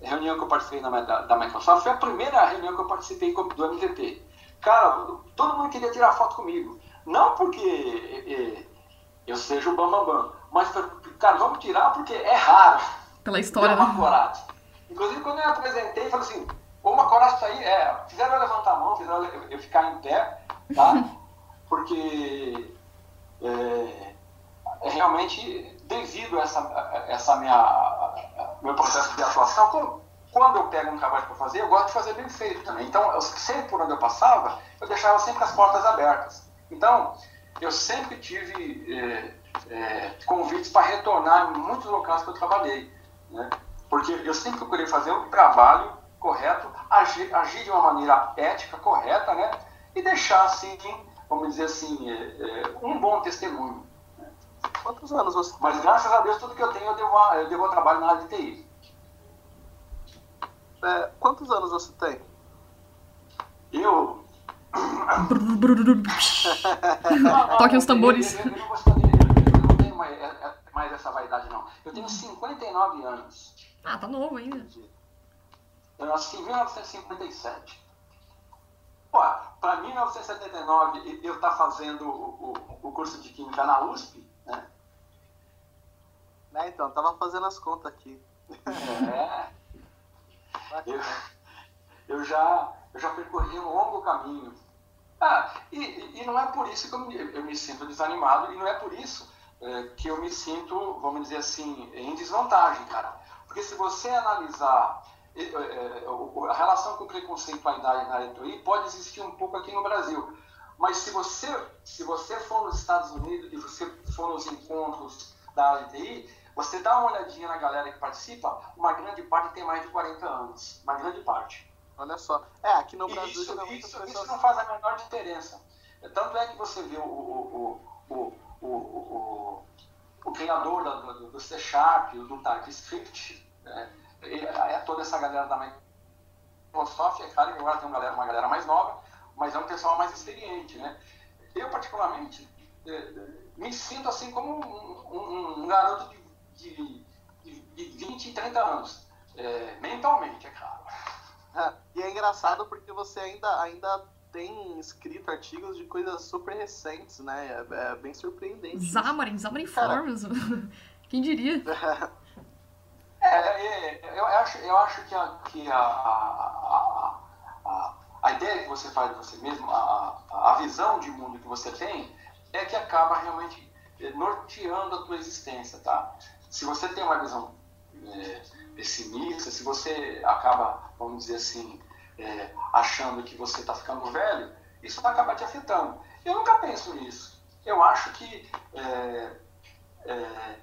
C: reunião que eu participei na, da, da, Microsoft, foi a primeira reunião que eu participei do MTT. Cara, todo mundo queria tirar foto comigo. Não porque eu seja o bambambam, bam, bam, mas, cara, vamos tirar porque é raro.
B: Pela história,
C: né? Inclusive, quando eu apresentei, falei assim, uma coragem sair, é, fizeram eu levantar a mão, fizeram eu ficar em pé, tá? Porque é, é realmente devido a essa, essa minha meu processo de atuação, quando eu pego um trabalho para fazer, eu gosto de fazer bem feito também. Então, eu, sempre por onde eu passava, eu deixava sempre as portas abertas. Então, eu sempre tive é, é, convites para retornar em muitos locais que eu trabalhei. Né? Porque eu sempre procurei fazer o trabalho correto, agir, agir de uma maneira ética, correta, né? E deixar, assim, vamos dizer assim, é, é, um bom testemunho. Né?
A: Quantos anos você tem?
C: Mas graças a Deus, tudo que eu tenho, eu devo, eu devo trabalho na área de TI.
A: É, quantos anos você tem?
C: Eu.
B: Toque os tambores.
C: Eu, eu, eu, tenho mais, é, é, mais essa vaidade, não. Eu tenho 59 anos.
B: Ah, tá novo ainda.
C: Eu nasci em 1957. Pô, para 1979 eu estar tá fazendo o, o, o, curso de Química na USP, né?
A: né então, tava fazendo as contas aqui.
C: É. eu, eu, já, eu já percorri um longo caminho. Ah, e, e não é por isso que eu me, eu me sinto desanimado, e não é por isso é, que eu me sinto, vamos dizer assim, em desvantagem, cara. Porque se você analisar é, é, a relação com o preconceito à idade na área pode existir um pouco aqui no Brasil. Mas se você, se você for nos Estados Unidos e você for nos encontros da área TI, Você dá uma olhadinha na galera que participa, uma grande parte tem mais de 40 anos. Uma grande parte.
A: Olha só. É, aqui no Brasil
C: isso, isso,
A: as
C: isso
A: pessoas...
C: não faz a menor diferença. Tanto é que você vê o, o, o, o, o, o, o criador da, do, do C Sharp, do TypeScript, né? é toda essa galera da Microsoft, é claro que agora tem uma galera, uma galera mais nova, mas é um pessoal mais experiente. Né? Eu, particularmente, me sinto assim como um, um, um garoto de, de, de 20 e 30 anos, é, mentalmente, é claro.
A: É, e é engraçado porque você ainda, ainda tem escrito artigos de coisas super recentes, né? É, é bem surpreendente.
B: Xamarin, Xamarin Forms. Quem diria?
C: É, é, eu, acho, eu acho que, a, que a, a, a, a ideia que você faz de você mesmo, a, a visão de mundo que você tem, é que acaba realmente norteando a tua existência, tá? Se você tem uma visão é, pessimista, se você acaba, vamos dizer assim, é, achando que você está ficando velho, isso vai acabar te afetando. Eu nunca penso nisso. Eu acho que é, é,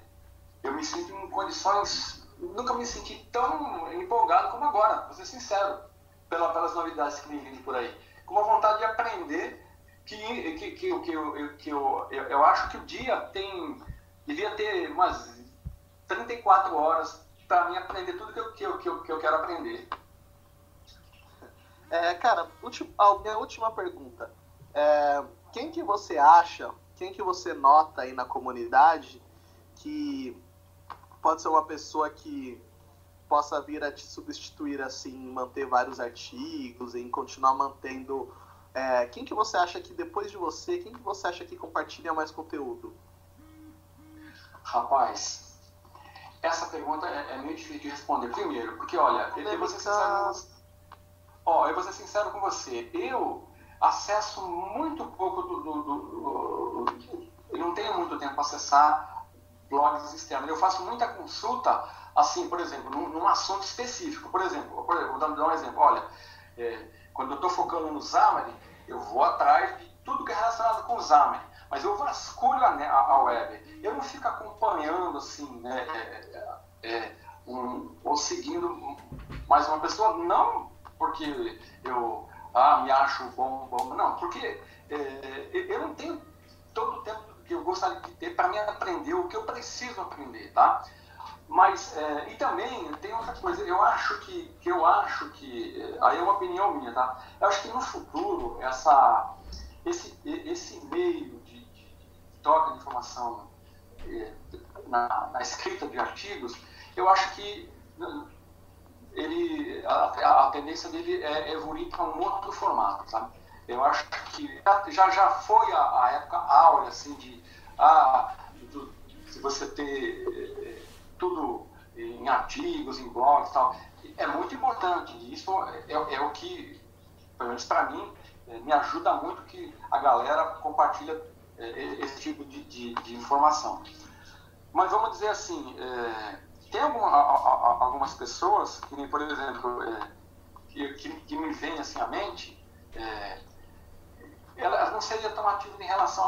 C: eu me sinto em condições, nunca me senti tão empolgado como agora, vou ser sincero, pela, pelas novidades que me vêm por aí. Com uma vontade de aprender que, que, que, que, eu, que eu, eu, eu acho que o dia tem, devia ter umas 34 horas para mim aprender tudo que eu, que eu, que eu, que eu quero aprender.
A: É, cara, a minha última pergunta. É, quem que você acha, quem que você nota aí na comunidade que pode ser uma pessoa que possa vir a te substituir assim, manter vários artigos, em continuar mantendo. É, quem que você acha que depois de você, quem que você acha que compartilha mais conteúdo?
C: Rapaz, essa pergunta é, é, meio difícil de responder. Primeiro, porque olha, com você. Ó, eu vou ser sincero com você. Eu acesso muito pouco do. do, do, do eu não tenho muito tempo para acessar blogs externos. Eu faço muita consulta, assim, por exemplo, num, num assunto específico. Por exemplo, por exemplo, vou dar um exemplo. Olha, é, quando eu estou focando no Xamarin, eu vou atrás de tudo que é relacionado com o Xamarin mas eu vasculho a, a, web. Eu não fico acompanhando assim, né, é, é, um, ou seguindo mais uma pessoa, não porque eu ah, me acho bom, bom, não, porque é, eu não tenho todo o tempo que eu gostaria de ter para me aprender o que eu preciso aprender, tá? Mas, é, e também tem outra coisa, eu acho que, que eu acho que, aí é uma opinião minha, tá? Eu acho que no futuro, essa, esse, esse meio troca de informação eh, na, na, escrita de artigos, eu acho que ele, a, a tendência dele é evoluir para um outro formato, sabe? Eu acho que já, já foi a, a época áurea, assim, de ah, do, se você ter eh, tudo em artigos, em blogs e tal, é muito importante. Isso é, é o que, pelo menos para mim, eh, me ajuda muito que a galera compartilha é, esse tipo de, de, de, informação. Mas vamos dizer assim, tem alguma, a, a, algumas pessoas, que por exemplo, é, que, que, que, me vêm assim à mente, é, elas não seriam tão ativas em relação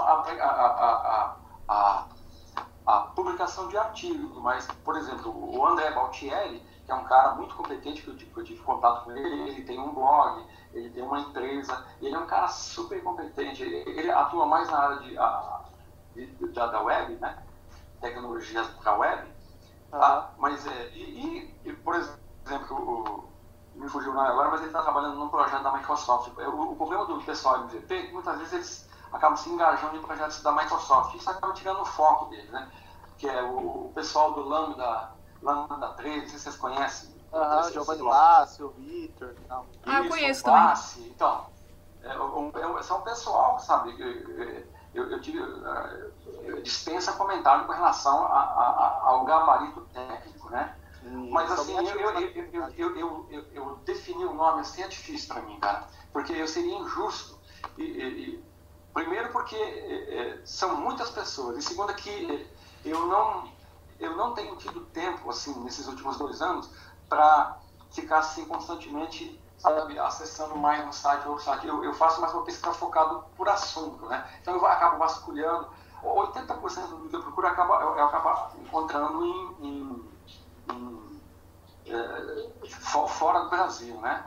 C: à publicação de artigos, mas, por exemplo, o André Baltieri, que é um cara muito competente, que eu, que eu tive contato com ele, ele tem um blog, ele tem uma empresa, ele é um cara super competente, ele, ele atua mais na área de, a, de, da, da web, né? Tecnologias para a web. Tá? Mas, é, e, e, por exemplo, o, me fugiu o agora, mas ele está trabalhando num projeto da Microsoft. O, o problema do pessoal MVP é que muitas vezes eles acabam se engajando em projetos da Microsoft. Isso acaba tirando o foco deles, né? Que é o, o pessoal do Lambda, Lambda 3, não sei se vocês conhecem,
A: Aham, Giovanni Bassi, o Vitor e tal.
B: Ah, eu conheço também.
C: Então, é, um, é, são pessoal, sabe? Eu, eu, tive eu dispensa comentário com relação a, a, ao gabarito técnico, né? Hum, Mas assim, eu, eu, eu, eu, defini o nome assim é difícil para mim, cara, porque eu seria injusto. E, e, primeiro porque é, são muitas pessoas, e segundo que eu não, eu não tenho tido tempo, assim, nesses últimos dois anos, para ficar assim constantemente sabe, acessando mais um site ou outro site. Eu, eu faço mais uma pesquisa focada por assunto, né? Então eu acabo vasculhando 80% do que eu procuro acaba, eu, eu acabo encontrando em, em, em é, fora do Brasil, né?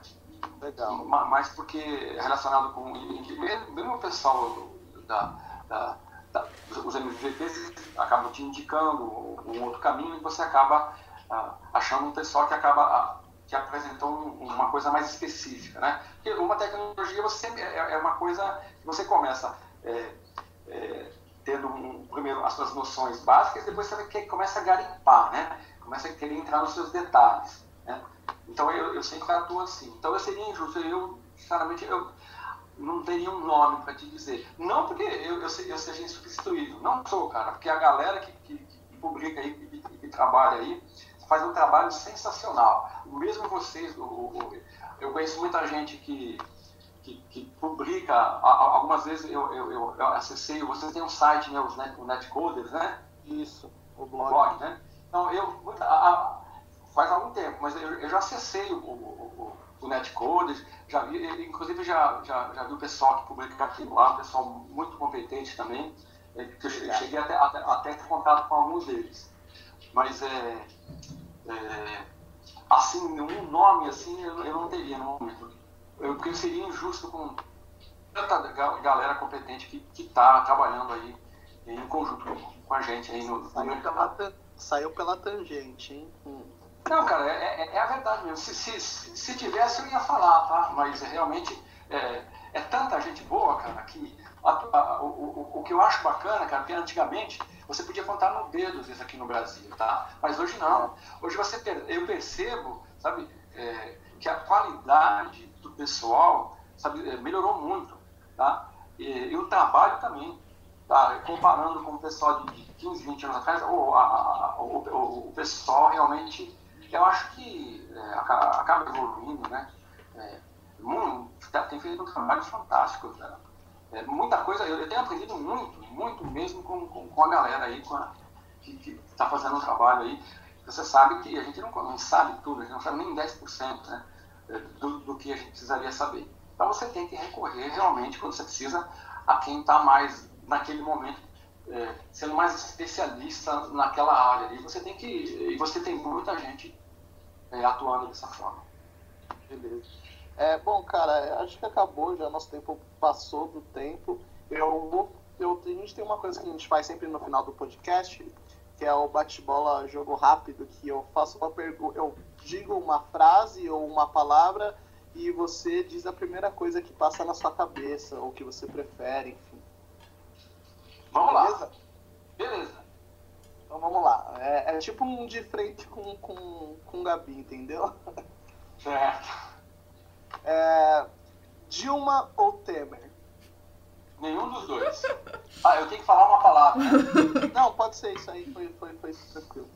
A: Legal.
C: Mas porque é relacionado com. Mesmo o pessoal da, da, da, os MVPs acabam te indicando um outro caminho e você acaba ah, achando um pessoal que acaba ah, que apresentou uma coisa mais específica, né? Porque uma tecnologia você é, é uma coisa que você começa é, é, tendo um, primeiro as suas noções básicas, depois você começa a garimpar, né? Começa a querer entrar nos seus detalhes, né? Então eu, eu sempre atuo assim. Então eu seria injusto, eu, sinceramente, eu não teria um nome para te dizer. Não porque eu, eu, eu seja insubstituível, não sou, cara, porque a galera que, que, que publica aí, que, que, trabalha aí, faz um trabalho sensacional. Mesmo vocês, o, o, eu conheço muita gente que, que, que publica, algumas vezes eu, eu, eu, eu acessei, vocês têm um site, né, os net, o Netcoders, né?
A: Isso, o blog.
C: blog né? Então, eu, a, faz algum tempo, mas eu, eu já acessei o, o, o, o Netcoders, já vi, inclusive já, já, já vi o pessoal que publica aquilo lá, um pessoal muito competente também, é, que eu cheguei até, até, até ter contato com alguns deles. Mas é, é assim, um nome assim eu, eu não teria no momento eu, porque seria injusto com tanta galera competente que está trabalhando aí em conjunto com a gente aí no,
A: saiu,
C: no
A: pela, saiu pela tangente, hein?
C: Hum. Não, cara, é, é, é, a verdade mesmo. Se, se, se, tivesse, eu ia falar, tá? Mas realmente é, é tanta gente boa, cara, que a, a, o, o, que eu acho bacana, cara, porque antigamente você podia contar no dedo isso aqui no Brasil, tá? Mas hoje não. Hoje você eu percebo, sabe, é, que a qualidade do pessoal sabe, é, melhorou muito. Tá? E, e o trabalho também. Tá? Comparando com o pessoal de 15, 20 anos atrás, o, a, o, o, pessoal realmente, eu acho que é, acaba evoluindo, né? É, muito, tá, tem feito um trabalho fantástico. Né? É, muita coisa, eu, eu, tenho aprendido muito, muito mesmo com, com, com a galera aí, com a, que está fazendo um trabalho aí. Você sabe que a gente não, não sabe tudo, a gente não sabe nem 10%, né? do, do, que a gente precisaria saber. Então você tem que recorrer realmente, quando você precisa, a quem está mais naquele momento, é, sendo mais especialista naquela área. E você tem que. E você tem muita gente é, atuando dessa forma.
A: Beleza. É, bom, cara, acho que acabou já, nosso tempo passou do tempo. Eu, eu, a gente tem uma coisa que a gente faz sempre no final do podcast, que é o bate-bola jogo rápido, que eu faço uma pergunta, eu digo uma frase ou uma palavra e você diz a primeira coisa que passa na sua cabeça, ou que você prefere, enfim.
C: Vamos Beleza? lá. Beleza.
A: Então vamos lá. É, é, tipo um de frente com, com, com o Gabi, entendeu?
C: Certo.
A: É, Dilma ou Temer?
C: Nenhum dos dois. Ah, eu tenho que falar uma palavra.
A: Não, pode ser isso aí, foi, foi, foi tranquilo.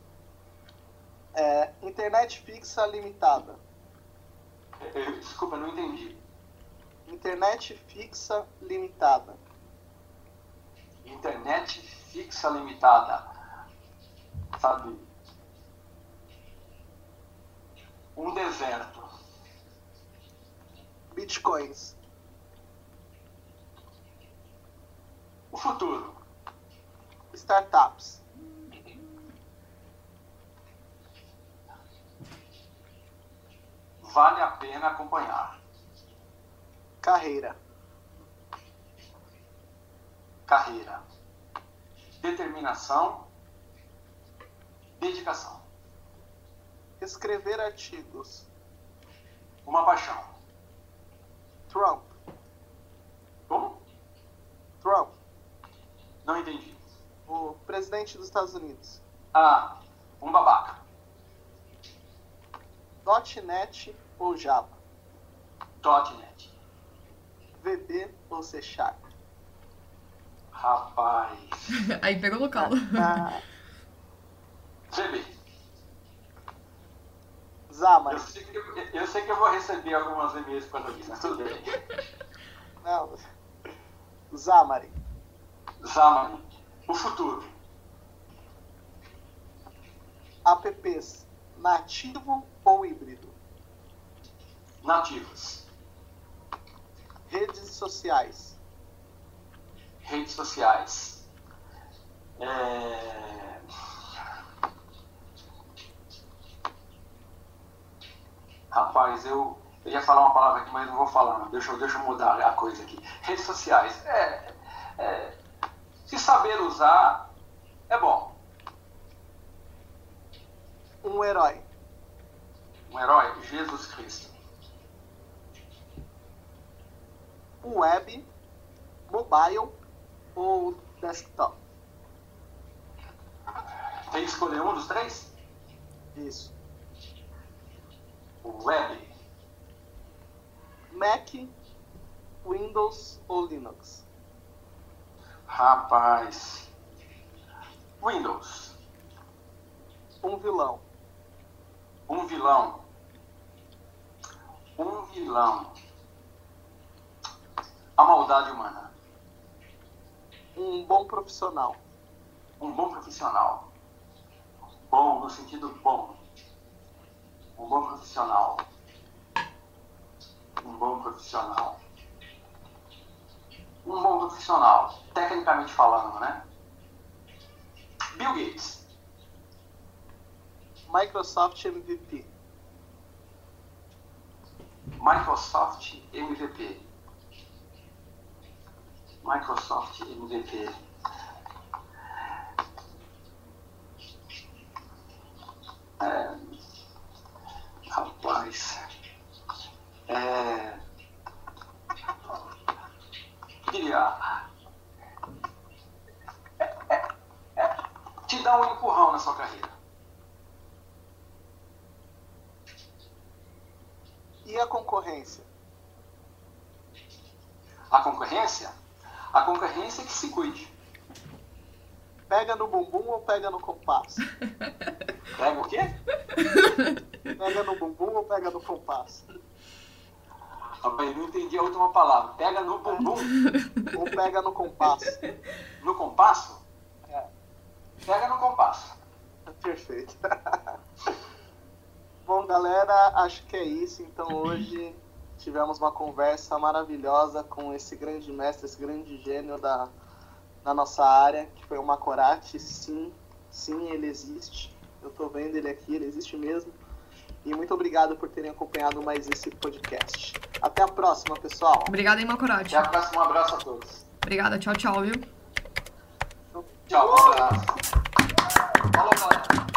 A: É, internet fixa limitada.
C: É, desculpa, não entendi.
A: Internet fixa limitada.
C: Internet fixa limitada. Sabe? Um deserto.
A: Bitcoins.
C: O futuro.
A: Startups.
C: vale a pena acompanhar.
A: Carreira.
C: Carreira. Determinação. Dedicação.
A: Escrever artigos.
C: Uma paixão.
A: Trump.
C: Como?
A: Trump.
C: Não entendi.
A: O presidente dos Estados Unidos.
C: Ah, um babaca.
A: .NET ou Java?
C: .NET.
A: VB ou C Sharp?
C: Rapaz.
B: Aí pegou o local.
A: Ah,
C: VB.
A: Xamarin.
C: Eu sei, que eu, eu sei que eu vou receber algumas e-mails quando aqui, mas tudo bem.
A: Não. Xamarin.
C: Xamarin. O futuro.
A: Apps nativo ou híbrido?
C: Nativos.
A: Redes sociais.
C: Redes sociais. É... Rapaz, eu, eu ia falar uma palavra aqui, mas não vou falar. Deixa, eu- deixa eu mudar a coisa aqui. Redes sociais. É, é, se saber usar, é bom.
A: Um herói.
C: Um herói, Jesus Cristo.
A: Web, mobile ou desktop.
C: Tem que escolher um dos três?
A: Isso.
C: O web.
A: Mac, Windows ou Linux.
C: Rapaz. Windows.
A: Um vilão.
C: Um vilão. Um vilão. A maldade humana.
A: Um bom profissional.
C: Um bom profissional. Bom no sentido bom. Um bom profissional. Um bom profissional. Um bom profissional. Tecnicamente falando, né? Bill Gates.
A: Microsoft MVP.
C: Microsoft MVP. Microsoft MVP. É, rapaz. É, queria é, é, é, te dar um empurrão na sua carreira.
A: E a concorrência?
C: A concorrência? A concorrência é que se cuide.
A: Pega no bumbum ou pega no compasso?
C: Pega o quê?
A: Pega no bumbum ou pega no compasso?
C: Rapaz, não entendi a última palavra. Pega no bumbum,
A: Ou pega no compasso?
C: no compasso?
A: É,
C: Pega no compasso.
A: perfeito. Bom, galera, acho que é isso. Então hoje tivemos uma conversa maravilhosa com esse grande mestre, esse grande gênio da, da nossa área, que foi o Macorati. Sim, sim, ele existe. Eu tô vendo ele aqui, ele existe mesmo. E muito obrigado por terem acompanhado mais esse podcast. Até a próxima, pessoal.
B: Obrigada, hein, Macorati.
C: Até a próxima. Um abraço a todos.
B: Obrigada, tchau, tchau, viu?
C: Tchau, um abraço. Falou, galera.